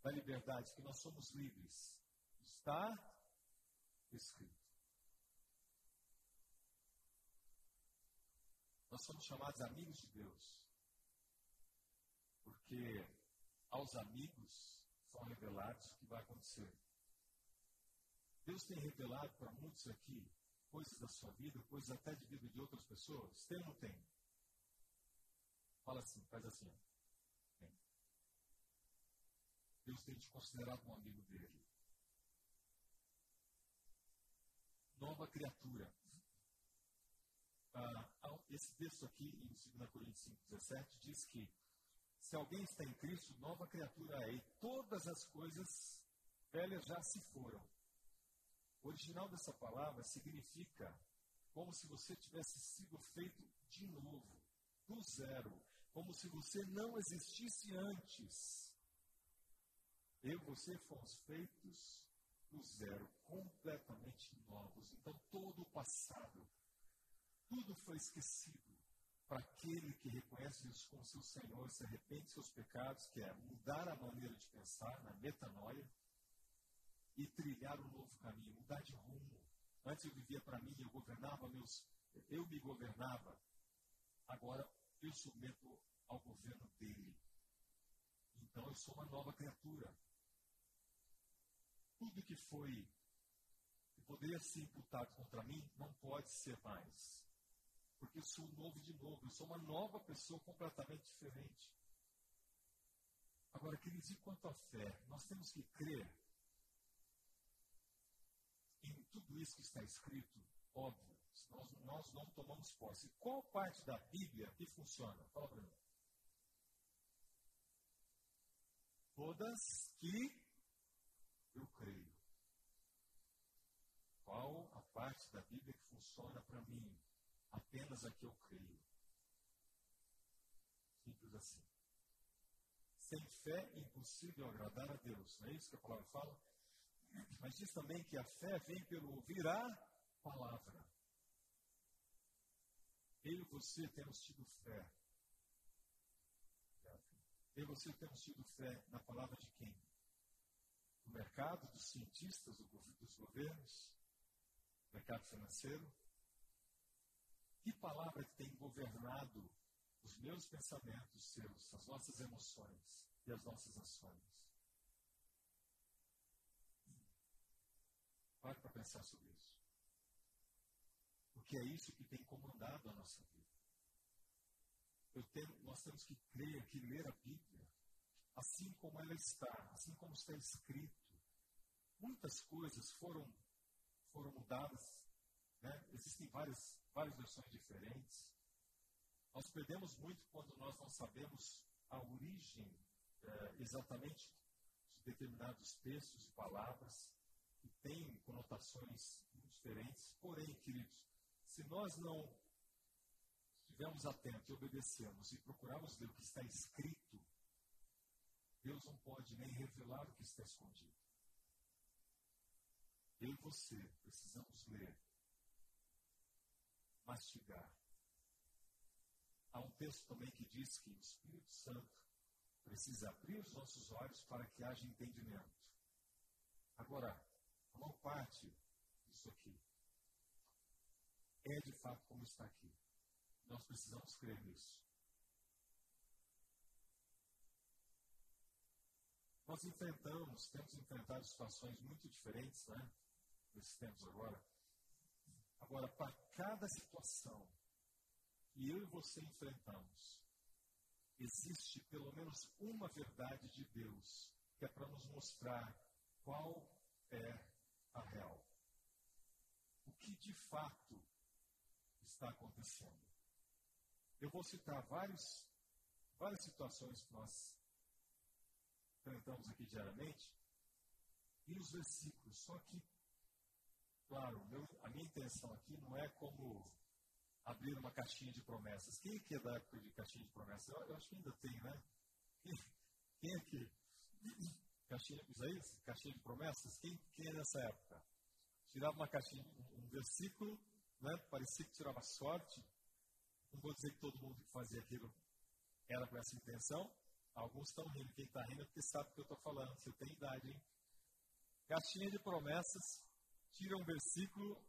da liberdade, que nós somos livres. Está escrito. Nós somos chamados amigos de Deus. Porque aos amigos são revelados o que vai acontecer. Deus tem revelado para muitos aqui coisas da sua vida, coisas até de vida de outras pessoas. Tem ou não tem? Fala assim, faz assim. Deus tem te considerado um amigo dele. Nova criatura. Ah, esse texto aqui, em 2 Coríntios 5,17, diz que se alguém está em Cristo, nova criatura é, e todas as coisas velhas já se foram. O original dessa palavra significa como se você tivesse sido feito de novo, do zero, como se você não existisse antes. Eu e você fomos feitos do zero, completamente novos. Então, todo o passado, tudo foi esquecido para aquele que reconhece isso como seu Senhor, se arrepende de seus pecados, que é mudar a maneira de pensar, na metanoia. e trilhar um novo caminho, mudar de rumo. Antes eu vivia para mim, eu governava meus, eu me governava. Agora eu submeto ao governo dele. Então eu sou uma nova criatura. Tudo que foi, que poderia ser imputado contra mim, não pode ser mais. Porque eu sou novo de novo, eu sou uma nova pessoa completamente diferente. Agora, queridos, e quanto à fé? Nós temos que crer em tudo isso que está escrito, óbvio. Nós, nós não tomamos posse. Qual parte da Bíblia que funciona? Fala para mim. Todas que eu creio. Qual a parte da Bíblia que funciona para mim? Apenas a que eu creio. Simples assim. Sem fé é impossível agradar a Deus. Não é isso que a palavra fala? Mas diz também que a fé vem pelo ouvir a palavra. Eu e você temos tido fé. Eu e você temos tido fé na palavra de quem? Do mercado, dos cientistas, dos governos, mercado financeiro? Que palavra que tem governado os meus pensamentos, os seus, as nossas emoções e as nossas ações? Pare para pensar sobre isso. Porque é isso que tem comandado a nossa vida. Tenho, nós temos que crer, que ler a Bíblia, assim como ela está, assim como está escrito. Muitas coisas foram, foram mudadas, né? existem várias, várias versões diferentes. Nós perdemos muito quando nós não sabemos a origem é, exatamente de determinados textos e palavras que têm conotações diferentes. Porém, queridos, se nós não estivermos atentos e obedecemos e procurarmos ler o que está escrito, Deus não pode nem revelar o que está escondido. Eu e você precisamos ler, mastigar. Há um texto também que diz que o Espírito Santo precisa abrir os nossos olhos para que haja entendimento. Agora, a maior parte disso aqui é de fato como está aqui. Nós precisamos crer nisso. Nós enfrentamos, temos enfrentado situações muito diferentes, né? Nesses tempos agora. Agora, para cada situação que eu e você enfrentamos, existe pelo menos uma verdade de Deus que é para nos mostrar qual é a real. O que de fato está acontecendo. Eu vou citar vários, várias situações que nós enfrentamos aqui diariamente e os versículos. Só que, claro, meu, a minha intenção aqui não é como abrir uma caixinha de promessas. Quem aqui é da época de caixinha de promessas? Eu, eu acho que ainda tem, né? Quem, quem aqui? Caixinha, Isaías? Caixinha de promessas? Quem, quem é época? Tirava uma caixinha, um versículo, né? parecia que tirava sorte, não vou dizer que todo mundo que fazia aquilo era com essa intenção. Alguns estão rindo. Quem está rindo é porque sabe o que eu estou falando. Você tem idade, hein? Caixinha de promessas, tira um versículo.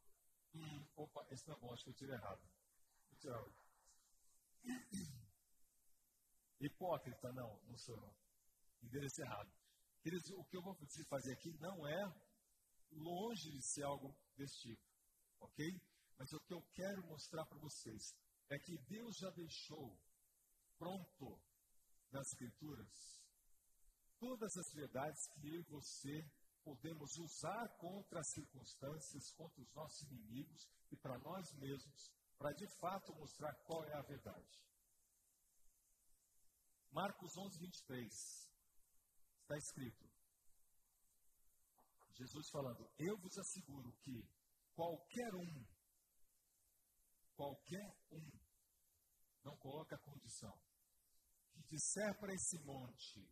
Hum, opa, esse não é bom, acho que eu tirei errado. Tirar Hipócrita, não, não sou não. Endereço errado. Queridos, o que eu vou fazer aqui não é longe de ser algo desse tipo, ok? Mas o que eu quero mostrar para vocês é que Deus já deixou pronto nas Escrituras todas as verdades que eu e você podemos usar contra as circunstâncias, contra os nossos inimigos e para nós mesmos, para de fato mostrar qual é a verdade. Marcos 11, 23. Está escrito. Jesus falando: Eu vos asseguro que qualquer um, qualquer um, não coloca a condição. Que disser para esse monte,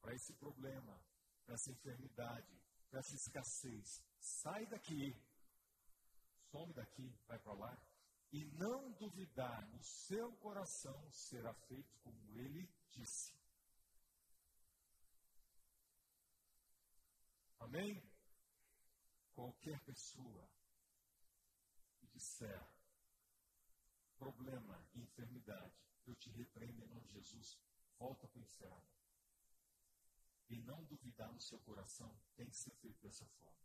para esse problema, para essa enfermidade, para essa escassez, sai daqui, some daqui, vai para lá, e não duvidar no seu coração, será feito como ele disse. Amém? Qualquer pessoa que disser problema enfermidade, eu te repreendo em nome de Jesus, volta para o inferno. E não duvidar no seu coração, tem que ser feito dessa forma.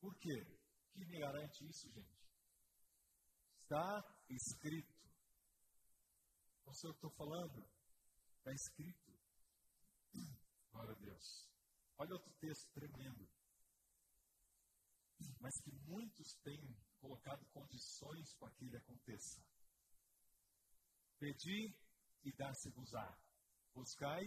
Por quê? que me garante isso, gente? Está escrito. O que estou falando. Está escrito. Glória a Deus. Olha outro texto tremendo. Mas que muitos têm colocado condições para que ele aconteça. Pedi e dá-se-vos-á. Buscai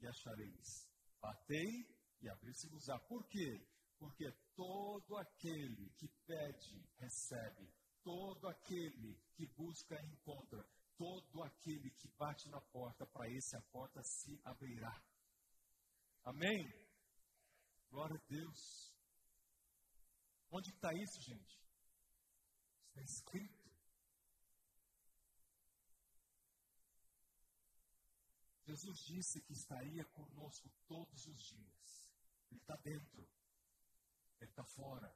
e achareis. Batei e abri-se-vos-á. Por quê? Porque todo aquele que pede, recebe. Todo aquele que busca, encontra. Todo aquele que bate na porta, para esse a porta se abrirá. Amém? Glória a Deus. Onde está isso, gente? Está escrito. Jesus disse que estaria conosco todos os dias. Ele está dentro. Ele está fora.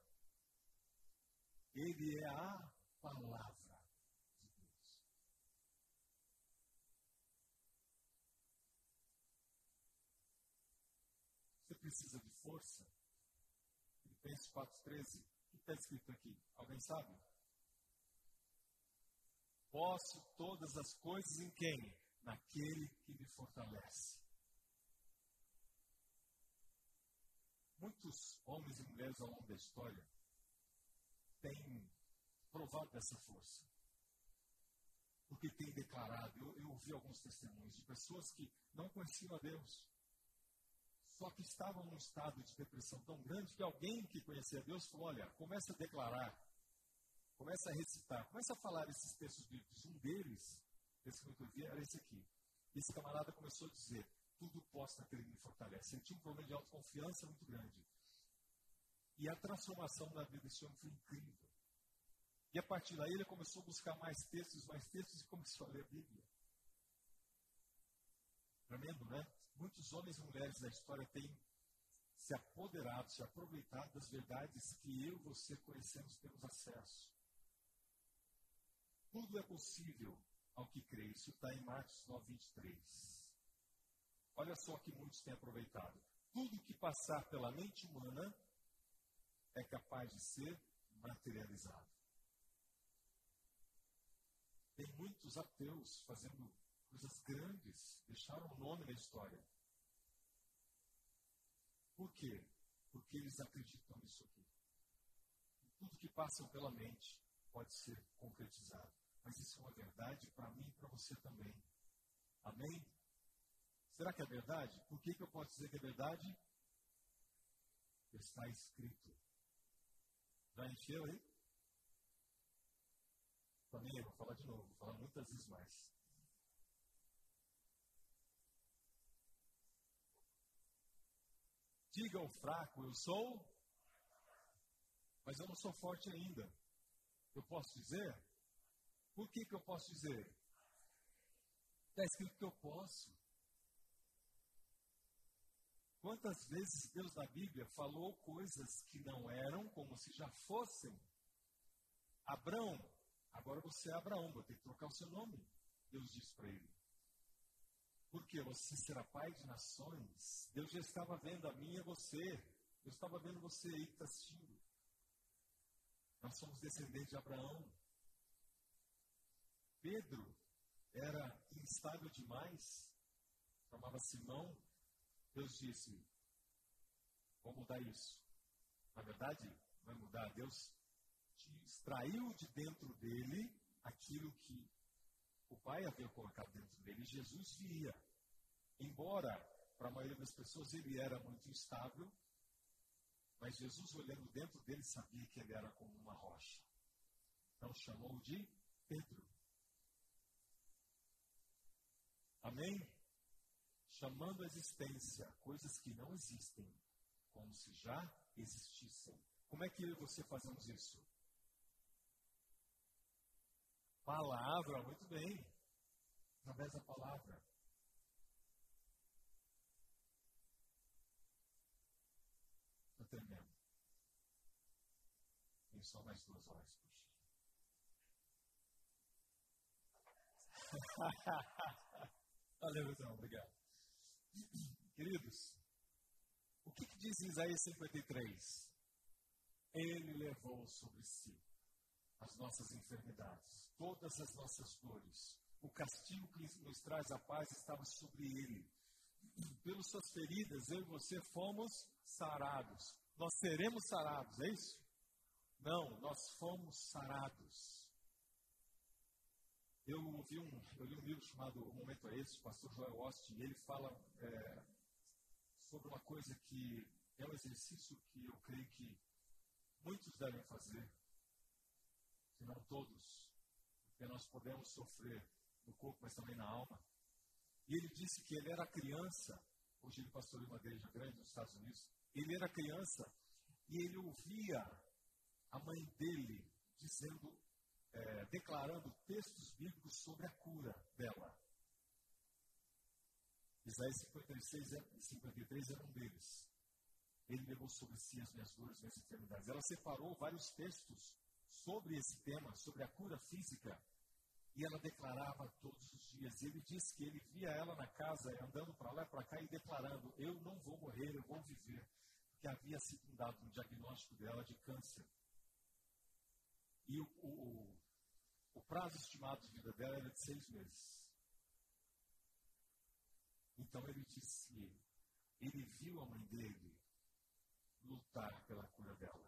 Ele é a palavra de Deus. Você precisa de força? Filipenses 4,13. O que está escrito aqui? Alguém sabe? Posso todas as coisas em quem? Naquele que me fortalece. Muitos homens e mulheres ao longo da história têm provado dessa força. Porque têm declarado, eu, eu ouvi alguns testemunhos de pessoas que não conheciam a Deus, só que estavam num estado de depressão tão grande que alguém que conhecia Deus falou: olha, começa a declarar, começa a recitar, começa a falar esses textos bíblicos. Um deles, esse que eu vi, era esse aqui. Esse camarada começou a dizer: tudo posso naquele que me fortalece. Tinha um problema de autoconfiança muito grande. E a transformação na vida desse homem foi incrível. E a partir daí ele começou a buscar mais textos, mais textos e começou a ler a Bíblia. Tremendo, né? Muitos homens e mulheres da história têm se apoderado, se aproveitado das verdades que eu e você conhecemos, temos acesso. Tudo é possível ao que crê. Isso está em Marcos 9, 23. Olha só que muitos têm aproveitado. Tudo que passar pela mente humana é capaz de ser materializado. Tem muitos ateus fazendo coisas grandes, deixaram o nome na história. Por quê? Porque eles acreditam nisso aqui. Tudo que passa pela mente pode ser concretizado. Mas isso é uma verdade para mim e para você também. Amém? Será que é verdade? Por que, que eu posso dizer que é verdade? Está escrito. Já encheu aí? Também eu vou falar de novo, vou falar muitas vezes mais. Diga ao fraco, eu sou, mas eu não sou forte ainda. Eu posso dizer? Por que, que eu posso dizer? Está escrito que eu posso. Quantas vezes Deus na Bíblia falou coisas que não eram como se já fossem? Abraão, agora você é Abraão, vou ter que trocar o seu nome. Deus disse para ele. Porque você será pai de nações. Deus já estava vendo a mim e você. Deus estava vendo você aí que está assistindo. Nós somos descendentes de Abraão. Pedro era instável demais. Chamava Simão. Deus disse: Vou mudar isso. Na verdade, vai mudar. Deus extraiu de dentro dele aquilo que o Pai havia colocado dentro dele. Jesus via. Embora, para a maioria das pessoas, ele era muito instável, mas Jesus, olhando dentro dele, sabia que ele era como uma rocha. Então chamou de Pedro. Amém? chamando a existência coisas que não existem, como se já existissem. Como é que eu e você fazemos isso? Palavra, muito bem. Através da palavra. Está tremendo. Tem só mais duas horas, puxa. Então, obrigado. Queridos, o que, que diz Isaías 53? Ele levou sobre si as nossas enfermidades, todas as nossas dores. O castigo que nos traz a paz estava sobre ele. Pelas suas feridas, eu e você fomos sarados. Nós seremos sarados, é isso? Não, nós fomos sarados. Eu ouvi um, eu li um livro chamado O Momento é Esse, do pastor Joel Austin, e ele fala é, sobre uma coisa que é um exercício que eu creio que muitos devem fazer, se não todos, porque nós podemos sofrer no corpo, mas também na alma. E ele disse que ele era criança, hoje ele pastoreia uma igreja grande nos Estados Unidos, ele era criança e ele ouvia a mãe dele dizendo, é, declarando textos bíblicos sobre a cura dela. Isaías 56 e 53 era um deles. Ele levou sobre si as minhas dores, minhas enfermidades. Ela separou vários textos sobre esse tema, sobre a cura física, e ela declarava todos os dias. Ele disse que ele via ela na casa, andando para lá e para cá e declarando: Eu não vou morrer, eu vou viver. Porque havia sido dado um diagnóstico dela de câncer. E o, o, o prazo estimado de vida dela era de seis meses. Então ele disse que ele viu a mãe dele lutar pela cura dela.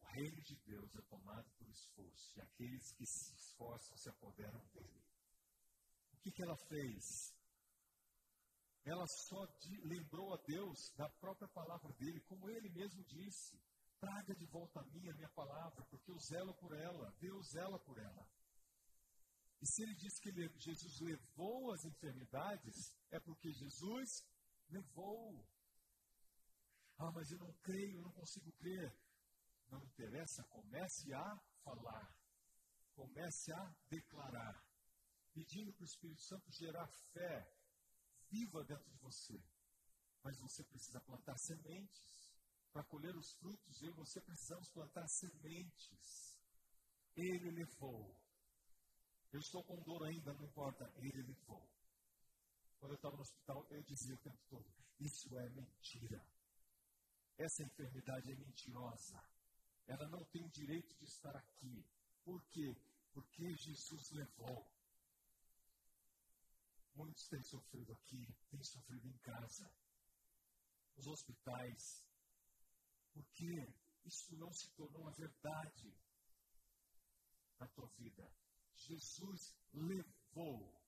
O reino de Deus é tomado por esforço, e aqueles que se esforçam se apoderam dele. O que, que ela fez? Ela só de, lembrou a Deus da própria palavra dele, como ele mesmo disse: traga de volta a mim a minha palavra, porque eu zelo por ela, Deus zela por ela. E se ele diz que Jesus levou as enfermidades, é porque Jesus levou. Ah, mas eu não creio, eu não consigo crer. Não interessa, comece a falar, comece a declarar, pedindo para o Espírito Santo gerar fé viva dentro de você. Mas você precisa plantar sementes. Para colher os frutos, eu e você precisamos plantar sementes. Ele levou eu estou com dor ainda, não importa, ele levou. Quando eu estava no hospital, eu dizia o tempo todo: Isso é mentira. Essa enfermidade é mentirosa. Ela não tem o direito de estar aqui. Por quê? Porque Jesus levou. Muitos têm sofrido aqui, têm sofrido em casa, nos hospitais. Porque isso não se tornou uma verdade na tua vida. Jesus levou.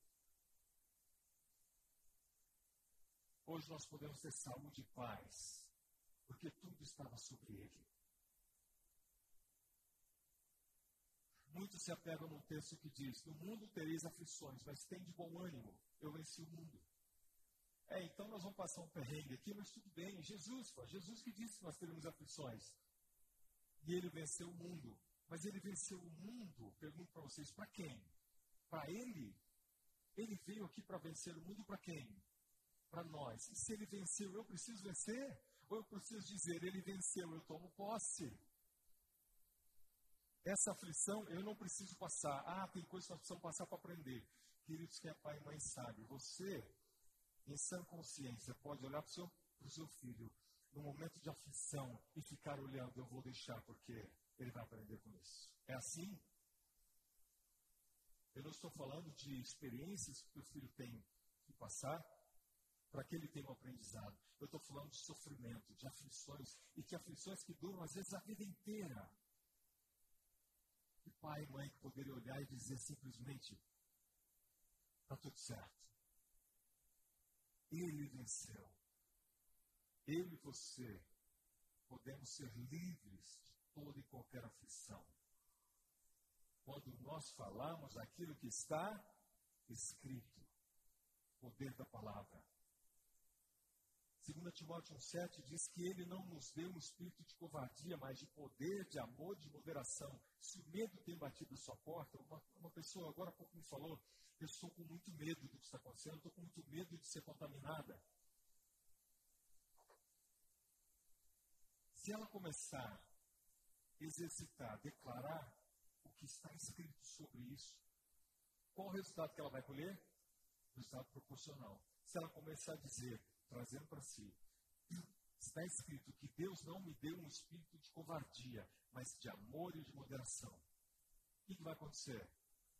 Hoje nós podemos ter saúde e paz, porque tudo estava sobre ele. Muitos se apegam num texto que diz: No mundo tereis aflições, mas tem de bom ânimo, eu venci o mundo. É, então nós vamos passar um perrengue aqui, mas tudo bem. Jesus, foi Jesus que disse que nós teríamos aflições. E ele venceu o mundo. Mas ele venceu o mundo, pergunto para vocês, para quem? Para ele? Ele veio aqui para vencer o mundo para quem? Para nós. E se ele venceu, eu preciso vencer? Ou eu preciso dizer, ele venceu, eu tomo posse? Essa aflição eu não preciso passar. Ah, tem coisas que nós precisamos passar para aprender. Queridos, que é pai e mãe sabe, você, em sã consciência, pode olhar para o seu, seu filho no momento de aflição e ficar olhando, eu vou deixar porque ele vai aprender com isso. É assim? Eu não estou falando de experiências que o filho tem que passar para que ele tenha um aprendizado. Eu estou falando de sofrimento, de aflições, e que aflições que duram às vezes a vida inteira. E pai e mãe que poderem olhar e dizer simplesmente: está tudo certo. Ele venceu. Eu e você podemos ser livres toda e qualquer aflição. Quando nós falamos aquilo que está escrito, poder da palavra. 2 Timóteo 1,7 diz que ele não nos deu um espírito de covardia, mas de poder, de amor, de moderação. Se o medo tem batido a sua porta, uma, uma pessoa agora há pouco me falou, eu estou com muito medo do que está acontecendo, eu estou com muito medo de ser contaminada. Se ela começar a exercitar, declarar o que está escrito sobre isso, qual o resultado que ela vai colher? Resultado proporcional. Se ela começar a dizer, trazendo para si, está escrito que Deus não me deu um espírito de covardia, mas de amor e de moderação. O que vai acontecer?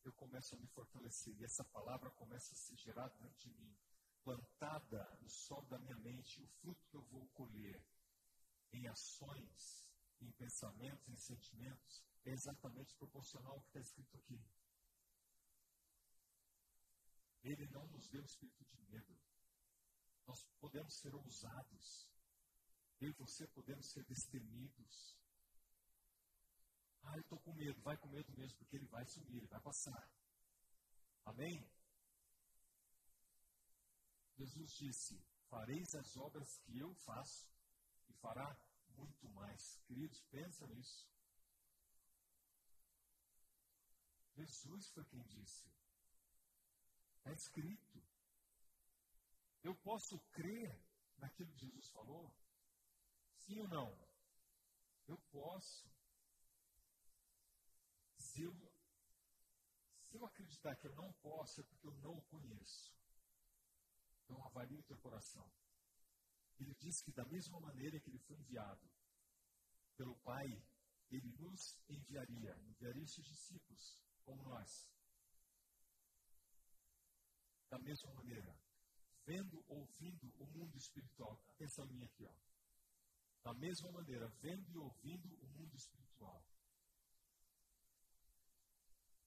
Eu começo a me fortalecer e essa palavra começa a ser gerada dentro de mim, plantada no solo da minha mente, o fruto que eu vou colher em ações, em pensamentos, em sentimentos, é exatamente proporcional ao que está escrito aqui. Ele não nos deu espírito de medo. Nós podemos ser ousados. Eu e você podemos ser destemidos. Ah, eu estou com medo. Vai com medo mesmo, porque ele vai sumir, ele vai passar. Amém? Jesus disse: Fareis as obras que eu faço e fará muito mais. Queridos, pensa nisso. Jesus foi quem disse. Está escrito. Eu posso crer naquilo que Jesus falou? Sim ou não? Eu posso. Se eu, acreditar que eu não posso, é porque eu não o conheço. Então avalie o teu coração. Ele diz que da mesma maneira que ele foi enviado pelo Pai, ele nos enviaria, enviaria esses discípulos, como nós. Da mesma maneira, vendo, ouvindo o mundo espiritual. Atenção minha aqui, ó. Da mesma maneira, vendo e ouvindo o mundo espiritual.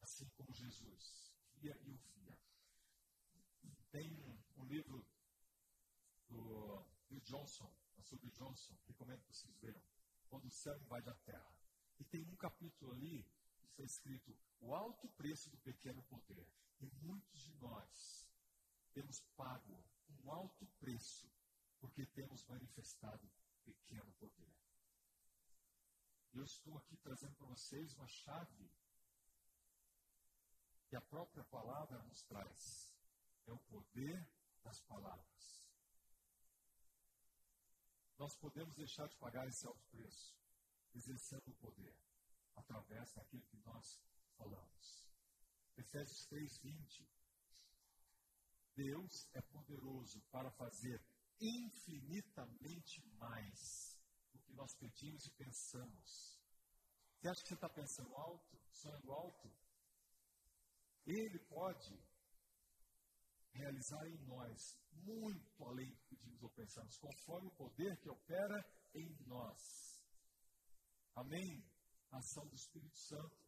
Assim como Jesus via e ouvia. Tem um livro do Bill Johnson, sobre Johnson, recomendo que vocês leiam, quando o céu invade a terra. E tem um capítulo ali que está escrito o alto preço do pequeno poder. E muitos de nós temos pago um alto preço porque temos manifestado pequeno poder. Eu estou aqui trazendo para vocês uma chave que a própria palavra nos traz. É o poder das palavras. Nós podemos deixar de pagar esse alto preço, exercendo o poder, através daquilo que nós falamos. Efésios 3,20 Deus é poderoso para fazer infinitamente mais do que nós pedimos e pensamos. Você acha que você está pensando alto, sonhando alto? Ele pode realizar em nós muito além do que pedimos ou pensamos, conforme o poder que opera em nós. Amém? A ação do Espírito Santo.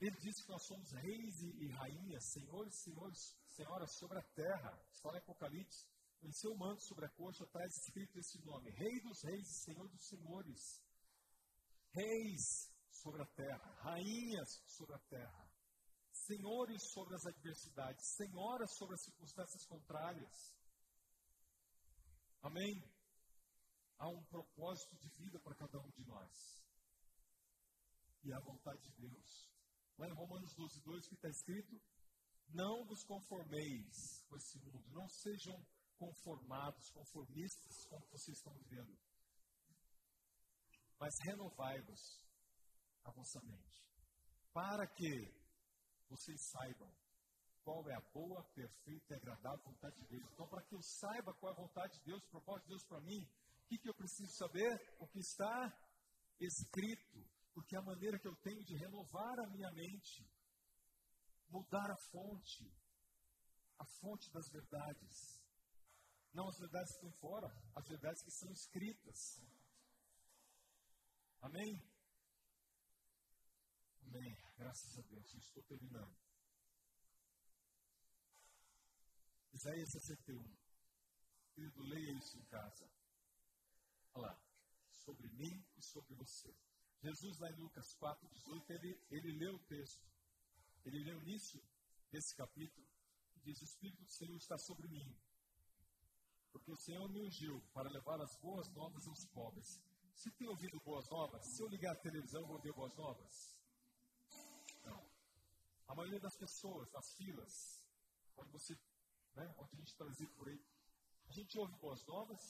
Ele diz que nós somos reis e rainhas, senhores senhores senhoras sobre a terra. Está em Apocalipse. Em seu manto sobre a coxa traz escrito esse nome: Rei dos Reis e Senhor dos Senhores. Reis sobre a terra, rainhas sobre a terra, senhores sobre as adversidades, senhoras sobre as circunstâncias contrárias. Amém? Há um propósito de vida para cada um de nós. E é a vontade de Deus. Lá em Romanos 12, 2, que está escrito: não vos conformeis com esse mundo. Não sejam conformados, conformistas, como vocês estão vivendo. Mas renovai-vos a vossa mente. Para que vocês saibam qual é a boa, perfeita e agradável vontade de Deus. Então, para que eu saiba qual é a vontade de Deus, o propósito de Deus para mim, o que, que eu preciso saber? O que está escrito. Porque a maneira que eu tenho de renovar a minha mente mudar a fonte, a fonte das verdades. Não as verdades que estão fora, as verdades que são escritas. Amém? Amém. Graças a Deus. Eu estou terminando. Isaías 61. Querido, leia isso em casa. Olha lá. Sobre mim e sobre você. Jesus, lá em Lucas 4, 18, ele, ele leu o texto. Ele lê o início desse capítulo e diz: O Espírito do Senhor está sobre mim, porque o Senhor me ungiu para levar as boas novas aos pobres. Se tem ouvido boas novas, se eu ligar a televisão, vou ver boas novas? A maioria das pessoas, nas filas, onde você, né, onde a gente transita por aí, a gente ouve boas novas,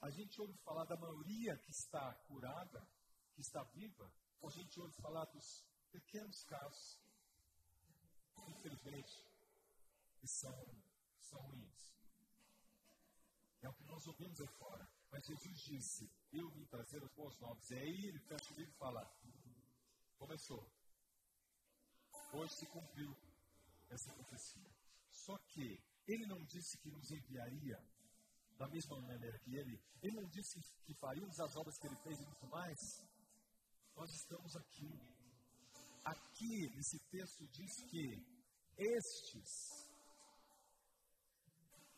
A gente ouve falar da maioria que está curada, que está viva, ou a gente ouve falar dos pequenos casos, infelizmente, que são, são ruins. É o que nós ouvimos aí fora. Mas Jesus disse: Eu vim trazer os bons novos. E aí ele fecha o livro e fala: Começou. Hoje se cumpriu essa profecia. Só que ele não disse que nos enviaria da mesma maneira que ele. Ele não disse que faríamos as obras que ele fez e muito mais. Nós estamos aqui. Aqui, nesse texto, diz que estes,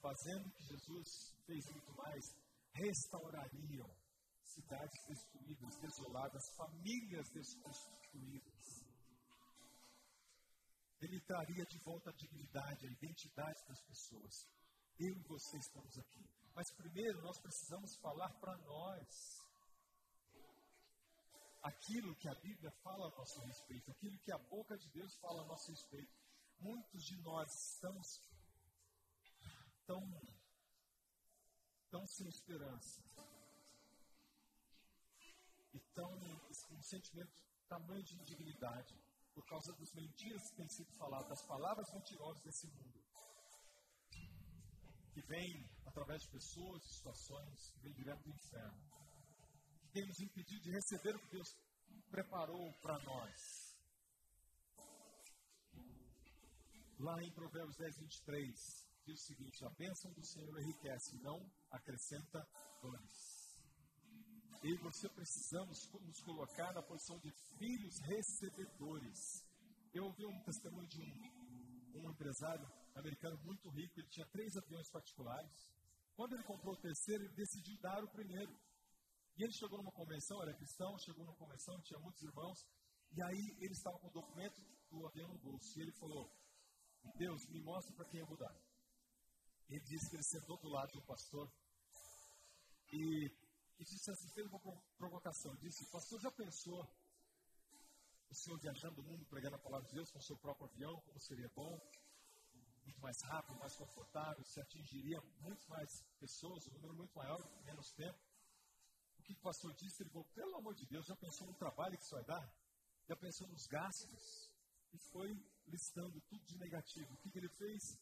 fazendo o que Jesus fez muito mais, restaurariam cidades destruídas, desoladas, famílias desconstruídas. Ele traria de volta a dignidade, a identidade das pessoas. Eu e você estamos aqui. Mas primeiro nós precisamos falar para nós aquilo que a Bíblia fala a nosso respeito, aquilo que a boca de Deus fala a nosso respeito. Muitos de nós estamos tão, tão sem esperança e tão com um sentimento tamanho de indignidade por causa das mentiras que têm sido faladas, das palavras mentirosas desse mundo, que vem através de pessoas e situações, que vem direto do inferno, que tem nos impedido de receber o que Deus preparou para nós. Lá em Provérbios 10, 23, diz o seguinte: A bênção do Senhor enriquece, não acrescenta dores. E você precisamos nos colocar na posição de filhos recebedores. Eu ouvi um testemunho de um, um empresário americano muito rico, ele tinha três aviões particulares. Quando ele comprou o terceiro, ele decidiu dar o primeiro. E ele chegou numa convenção, era cristão, chegou numa convenção, tinha muitos irmãos, e aí ele estava com o documento do avião no bolso. E ele falou: Deus, me mostra para quem eu vou dar. Ele disse que ele sentou do lado do pastor e e disse assim, fez uma provocação, disse, pastor, já pensou o senhor viajando o mundo pregando a palavra de Deus com o seu próprio avião, como seria bom? Muito mais rápido, mais confortável, se atingiria muito mais pessoas, um número muito maior, menos tempo. O que o pastor disse? Ele falou, pelo amor de Deus, já pensou no trabalho que isso vai dar? Já pensou nos gastos? E foi listando tudo de negativo. O que, que ele fez?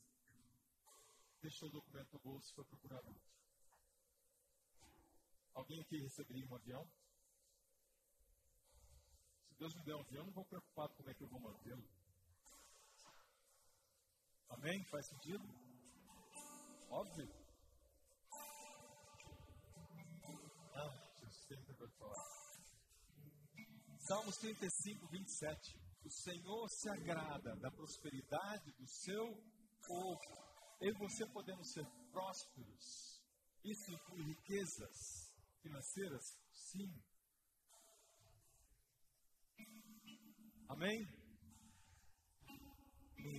Deixou o documento no bolso e foi procurar outro. Alguém aqui receberia um avião? Se Deus me der um avião, não vou preocupado como é que eu vou mantê-lo. Amém? Faz sentido? Óbvio. Ah, Jesus tem falar. Salmos 35, 27. O Senhor se agrada da prosperidade do seu povo. Eu e você podemos ser prósperos. Isso inclui riquezas, financeiras? Sim. Amém?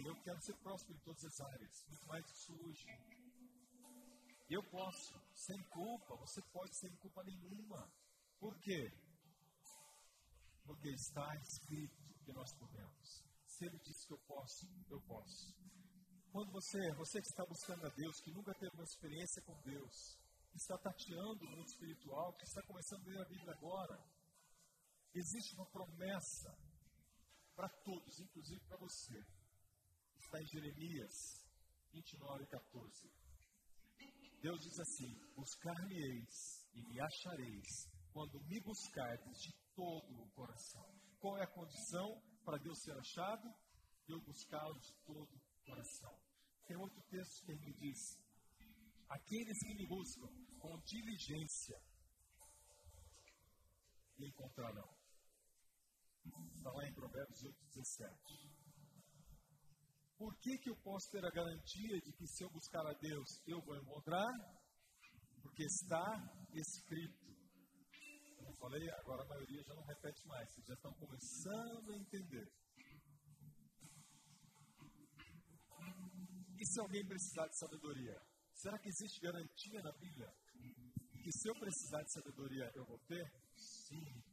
Eu quero ser próximo em todas as áreas, muito mais isso hoje. Eu posso, sem culpa, você pode sem culpa nenhuma. Por quê? Porque está escrito que nós podemos. Se ele diz que eu posso, eu posso. Quando você, você que está buscando a Deus, que nunca teve uma experiência com Deus, que está tateando o mundo espiritual, que está começando a ler a Bíblia agora, existe uma promessa para todos, inclusive para você. Está em Jeremias 29, 14. Deus diz assim: Buscar-me-eis e me achareis quando me buscardes de todo o coração. Qual é a condição para Deus ser achado? Eu buscá-lo de todo o coração. Tem outro texto que ele diz: Aqueles que me buscam com diligência me encontrarão. Está lá em Provérbios 8, 17. Por que, que eu posso ter a garantia de que se eu buscar a Deus eu vou encontrar? Porque está escrito. Como falei, agora a maioria já não repete mais, vocês já estão começando a entender. E se alguém precisar de sabedoria? Será que existe garantia na Bíblia que se eu precisar de sabedoria eu vou ter? Sim.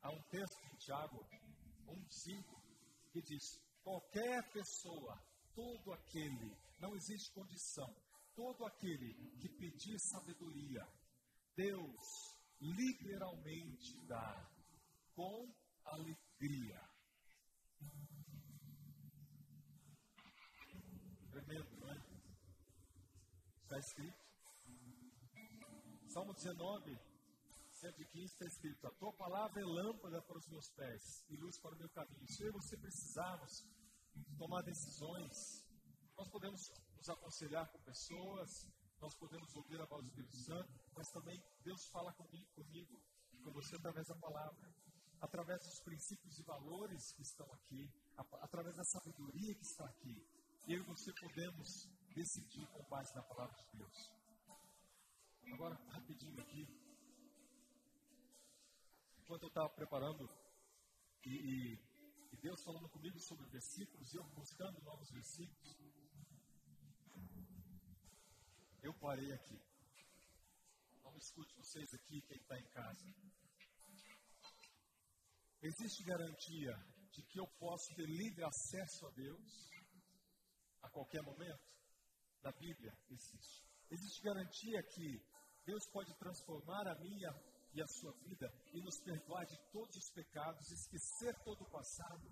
Há um texto em Tiago 1,5 que diz: qualquer pessoa, todo aquele, não existe condição, todo aquele que pedir sabedoria, Deus literalmente dá com alegria. Está escrito. Salmo 19, 115 está escrito: A tua palavra é lâmpada para os meus pés e luz para o meu caminho. Se eu e você precisarmos tomar decisões, nós podemos nos aconselhar com pessoas, nós podemos ouvir a voz do Espírito Santo, mas também Deus fala comigo, comigo, com você através da palavra, através dos princípios e valores que estão aqui, através da sabedoria que está aqui. Eu e você podemos decidir com base na palavra de Deus. Agora, rapidinho aqui, enquanto eu estava preparando e, e, e Deus falando comigo sobre versículos, e eu buscando novos versículos, eu parei aqui. Não escute vocês aqui, quem está em casa. Existe garantia de que eu posso ter livre acesso a Deus a qualquer momento? Na Bíblia existe. Existe garantia que Deus pode transformar a minha e a sua vida e nos perdoar de todos os pecados, esquecer todo o passado?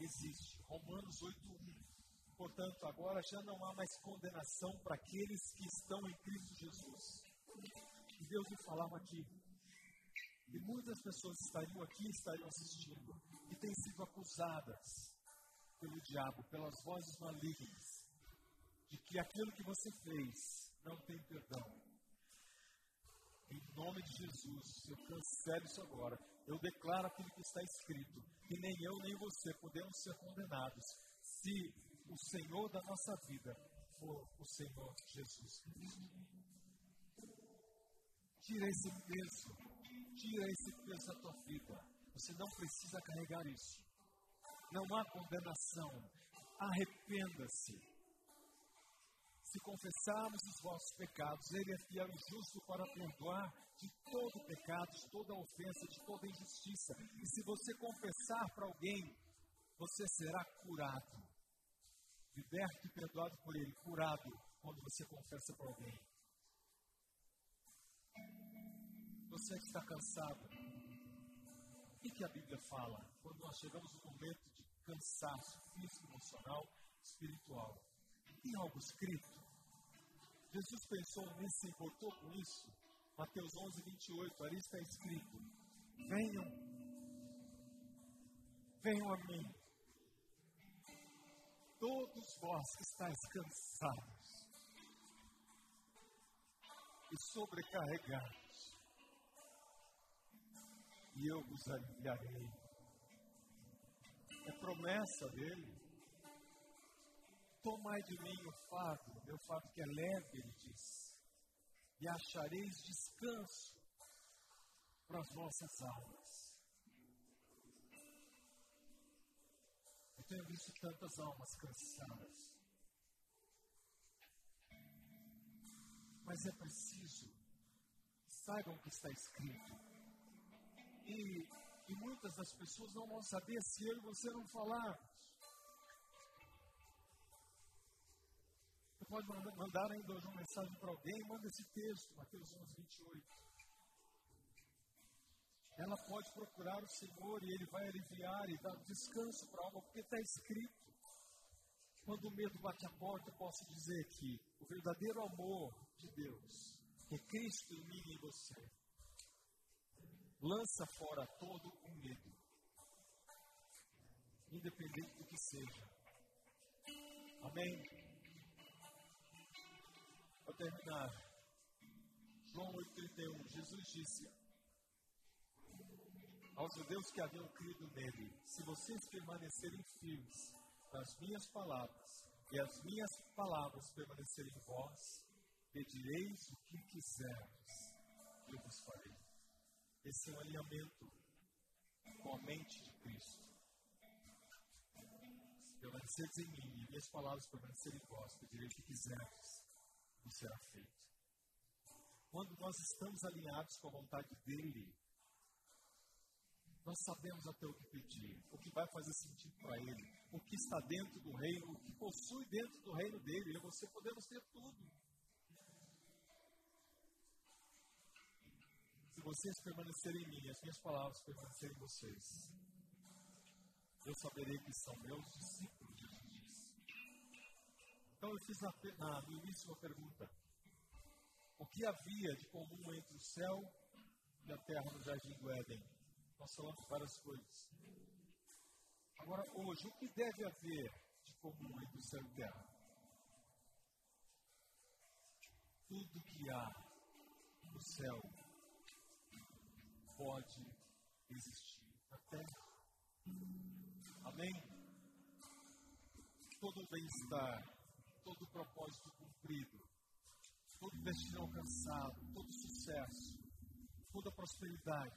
Existe. Romanos 8:1. Portanto, agora já não há mais condenação para aqueles que estão em Cristo Jesus. E Deus me falava aqui. E muitas pessoas estariam aqui, estariam assistindo, e têm sido acusadas pelo diabo, pelas vozes malignas, de que aquilo que você fez não tem perdão. Em nome de Jesus, eu cancelo isso agora. Eu declaro aquilo que está escrito, que nem eu nem você podemos ser condenados se o Senhor da nossa vida for o Senhor Jesus. Tira esse peso, tira esse peso da tua vida. Você não precisa carregar isso. Não há condenação. Arrependa-se. Se confessarmos os vossos pecados, Ele é fiel e justo para perdoar de todo pecado, de toda ofensa, de toda injustiça. E se você confessar para alguém, você será curado liberto e perdoado por Ele, curado quando você confessa para alguém. Você está cansado, o que, que a Bíblia fala quando nós chegamos no momento de cansaço físico, emocional, espiritual? Tem algo escrito? Jesus pensou nisso, se importou com isso? Mateus 11, 28, ali está escrito: Venham, venham a mim, todos vós que estáis cansados e sobrecarregados, e eu vos aliviarei. É promessa dele. Tomai de mim o fardo, meu fardo que é leve, ele diz, e achareis descanso para as vossas almas. tenho visto tantas almas cansadas. Mas é preciso, saibam o que está escrito. E, e muitas das pessoas não vão saber se eu e você não falarmos. Pode mandar ainda hoje uma mensagem para alguém, manda esse texto, Mateus 11, 28 ela pode procurar o Senhor e Ele vai aliviar e dar descanso para a alma, porque está escrito. Quando o medo bate a porta, posso dizer que o verdadeiro amor de Deus, é Cristo em mim e em você, lança fora todo o medo, independente do que seja. Amém? Para terminar, João 8,31, Jesus disse: aos judeus que haviam crido nele: Se vocês permanecerem firmes nas minhas palavras, e as minhas palavras permanecerem em vós, pedireis o que quiserdes, eu vos farei. Esse é um alinhamento com a mente de Cristo. Se permaneceres em mim e minhas palavras permanecerem em vós, pedireis o que quiserdes, e será feito. Quando nós estamos alinhados com a vontade dele, nós sabemos até o que pedir, o que vai fazer sentido para ele, o que está dentro do reino, o que possui dentro do reino dele. E você podemos ter tudo. Se vocês permanecerem em mim, as minhas palavras permanecerem em vocês, eu saberei que são meus discípulos então eu fiz na, no início uma pergunta. O que havia de comum entre o céu e a terra no jardim do Éden? Nós falamos várias coisas. Agora, hoje, o que deve haver de comum entre o céu e a terra? Tudo que há no céu pode existir na terra. Amém? Todo bem-estar, todo propósito cumprido, todo destino alcançado, todo sucesso, toda prosperidade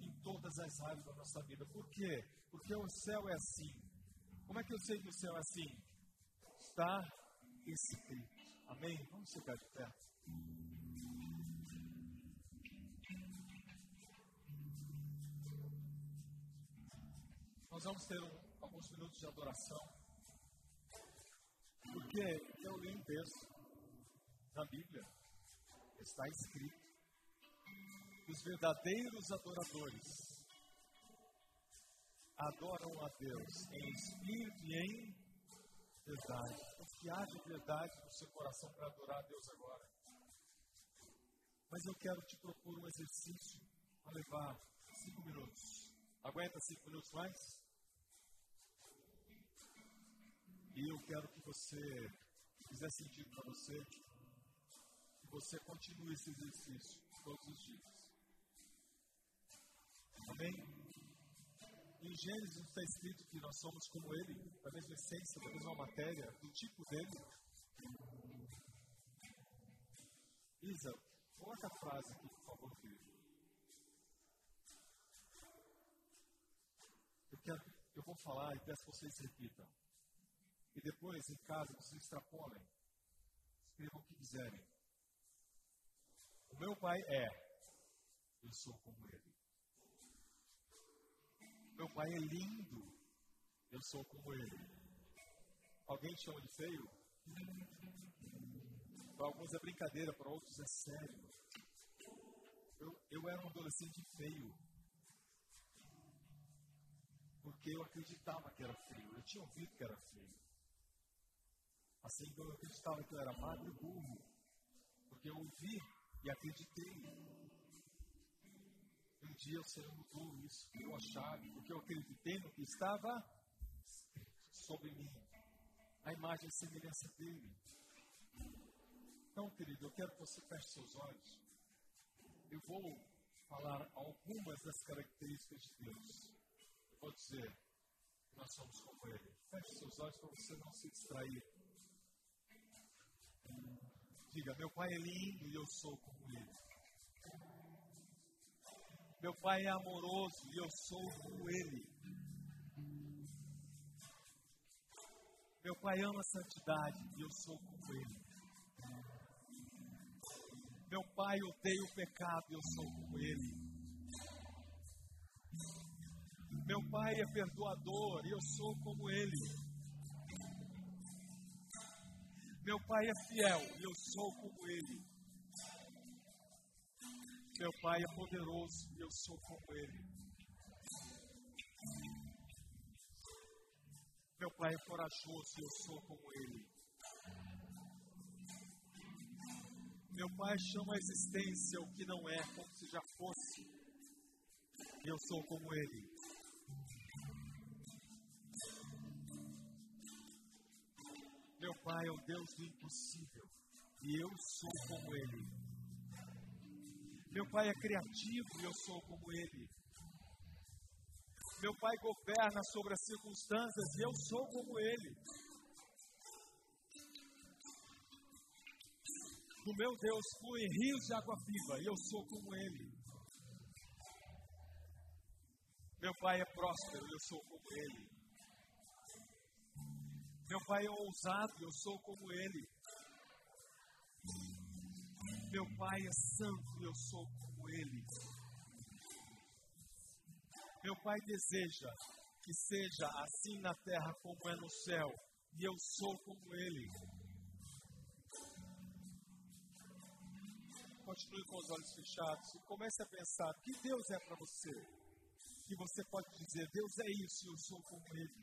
em todas as áreas da nossa vida. Por quê? Porque o céu é assim. Como é que eu sei que o céu é assim? Está escrito. Amém? Vamos ficar de pé. Nós vamos ter um, alguns minutos de adoração. Porque eu li um texto na Bíblia, está escrito: os verdadeiros adoradores adoram a Deus em espírito e em verdade. Que haja verdade no seu coração para adorar a Deus agora. Mas eu quero te propor um exercício para levar cinco minutos. Aguenta cinco minutos mais? E eu quero que você, se fizer sentido para você, que você continue esse exercício todos os dias. Amém? Em Gênesis está escrito que nós somos como Ele, da mesma essência, da mesma matéria, do tipo dele. Isa, coloca a frase aqui, por favor, querido. Eu, quero, eu vou falar e peço que vocês repitam. E depois, em casa, vocês extrapolem. Escrevam o que quiserem. O meu pai é. Eu sou como ele. Meu pai é lindo. Eu sou como ele. Alguém te chama de feio? Para alguns é brincadeira, para outros é sério. Eu, eu era um adolescente feio. Porque eu acreditava que era feio. Eu tinha ouvido que era feio. Assim como eu acreditava que eu era magro e burro. Porque eu ouvi e acreditei. Um dia o Senhor mudou isso, eu a chave, porque eu acreditei no que estava sobre mim. A imagem e semelhança dele. Então, querido, eu quero que você feche seus olhos. Eu vou falar algumas das características de Deus. Eu vou dizer que nós somos como Ele. Feche seus olhos para você não se distrair Diga, meu pai é lindo e eu sou como ele. Meu pai é amoroso e eu sou como ele. Meu pai ama a santidade e eu sou como ele. Meu pai odeia o pecado e eu sou como ele. Meu pai é perdoador e eu sou como ele. Meu pai é fiel eu sou como ele. Meu pai é poderoso eu sou como ele. Meu pai é corajoso eu sou como ele. Meu pai chama a existência o que não é, como se já fosse. Eu sou como ele. Pai é o Deus do impossível e eu sou como Ele. Meu Pai é criativo e eu sou como Ele. Meu Pai governa sobre as circunstâncias e eu sou como Ele. O meu Deus flui rios de água viva e eu sou como Ele. Meu Pai é próspero e eu sou como Ele. Meu pai é ousado, eu sou como ele. Meu pai é santo, eu sou como ele. Meu pai deseja que seja assim na terra como é no céu, e eu sou como ele. continue com os olhos fechados e comece a pensar que Deus é para você. E você pode dizer, Deus é isso, eu sou como Ele.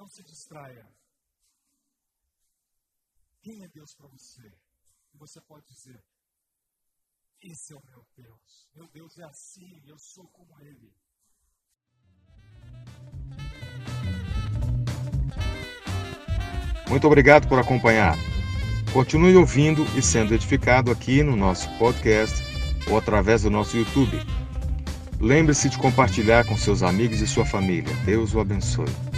Não se distraia. Quem é Deus para você? E você pode dizer, esse é o meu Deus. Meu Deus é assim, eu sou como Ele. Muito obrigado por acompanhar. Continue ouvindo e sendo edificado aqui no nosso podcast ou através do nosso YouTube. Lembre-se de compartilhar com seus amigos e sua família. Deus o abençoe.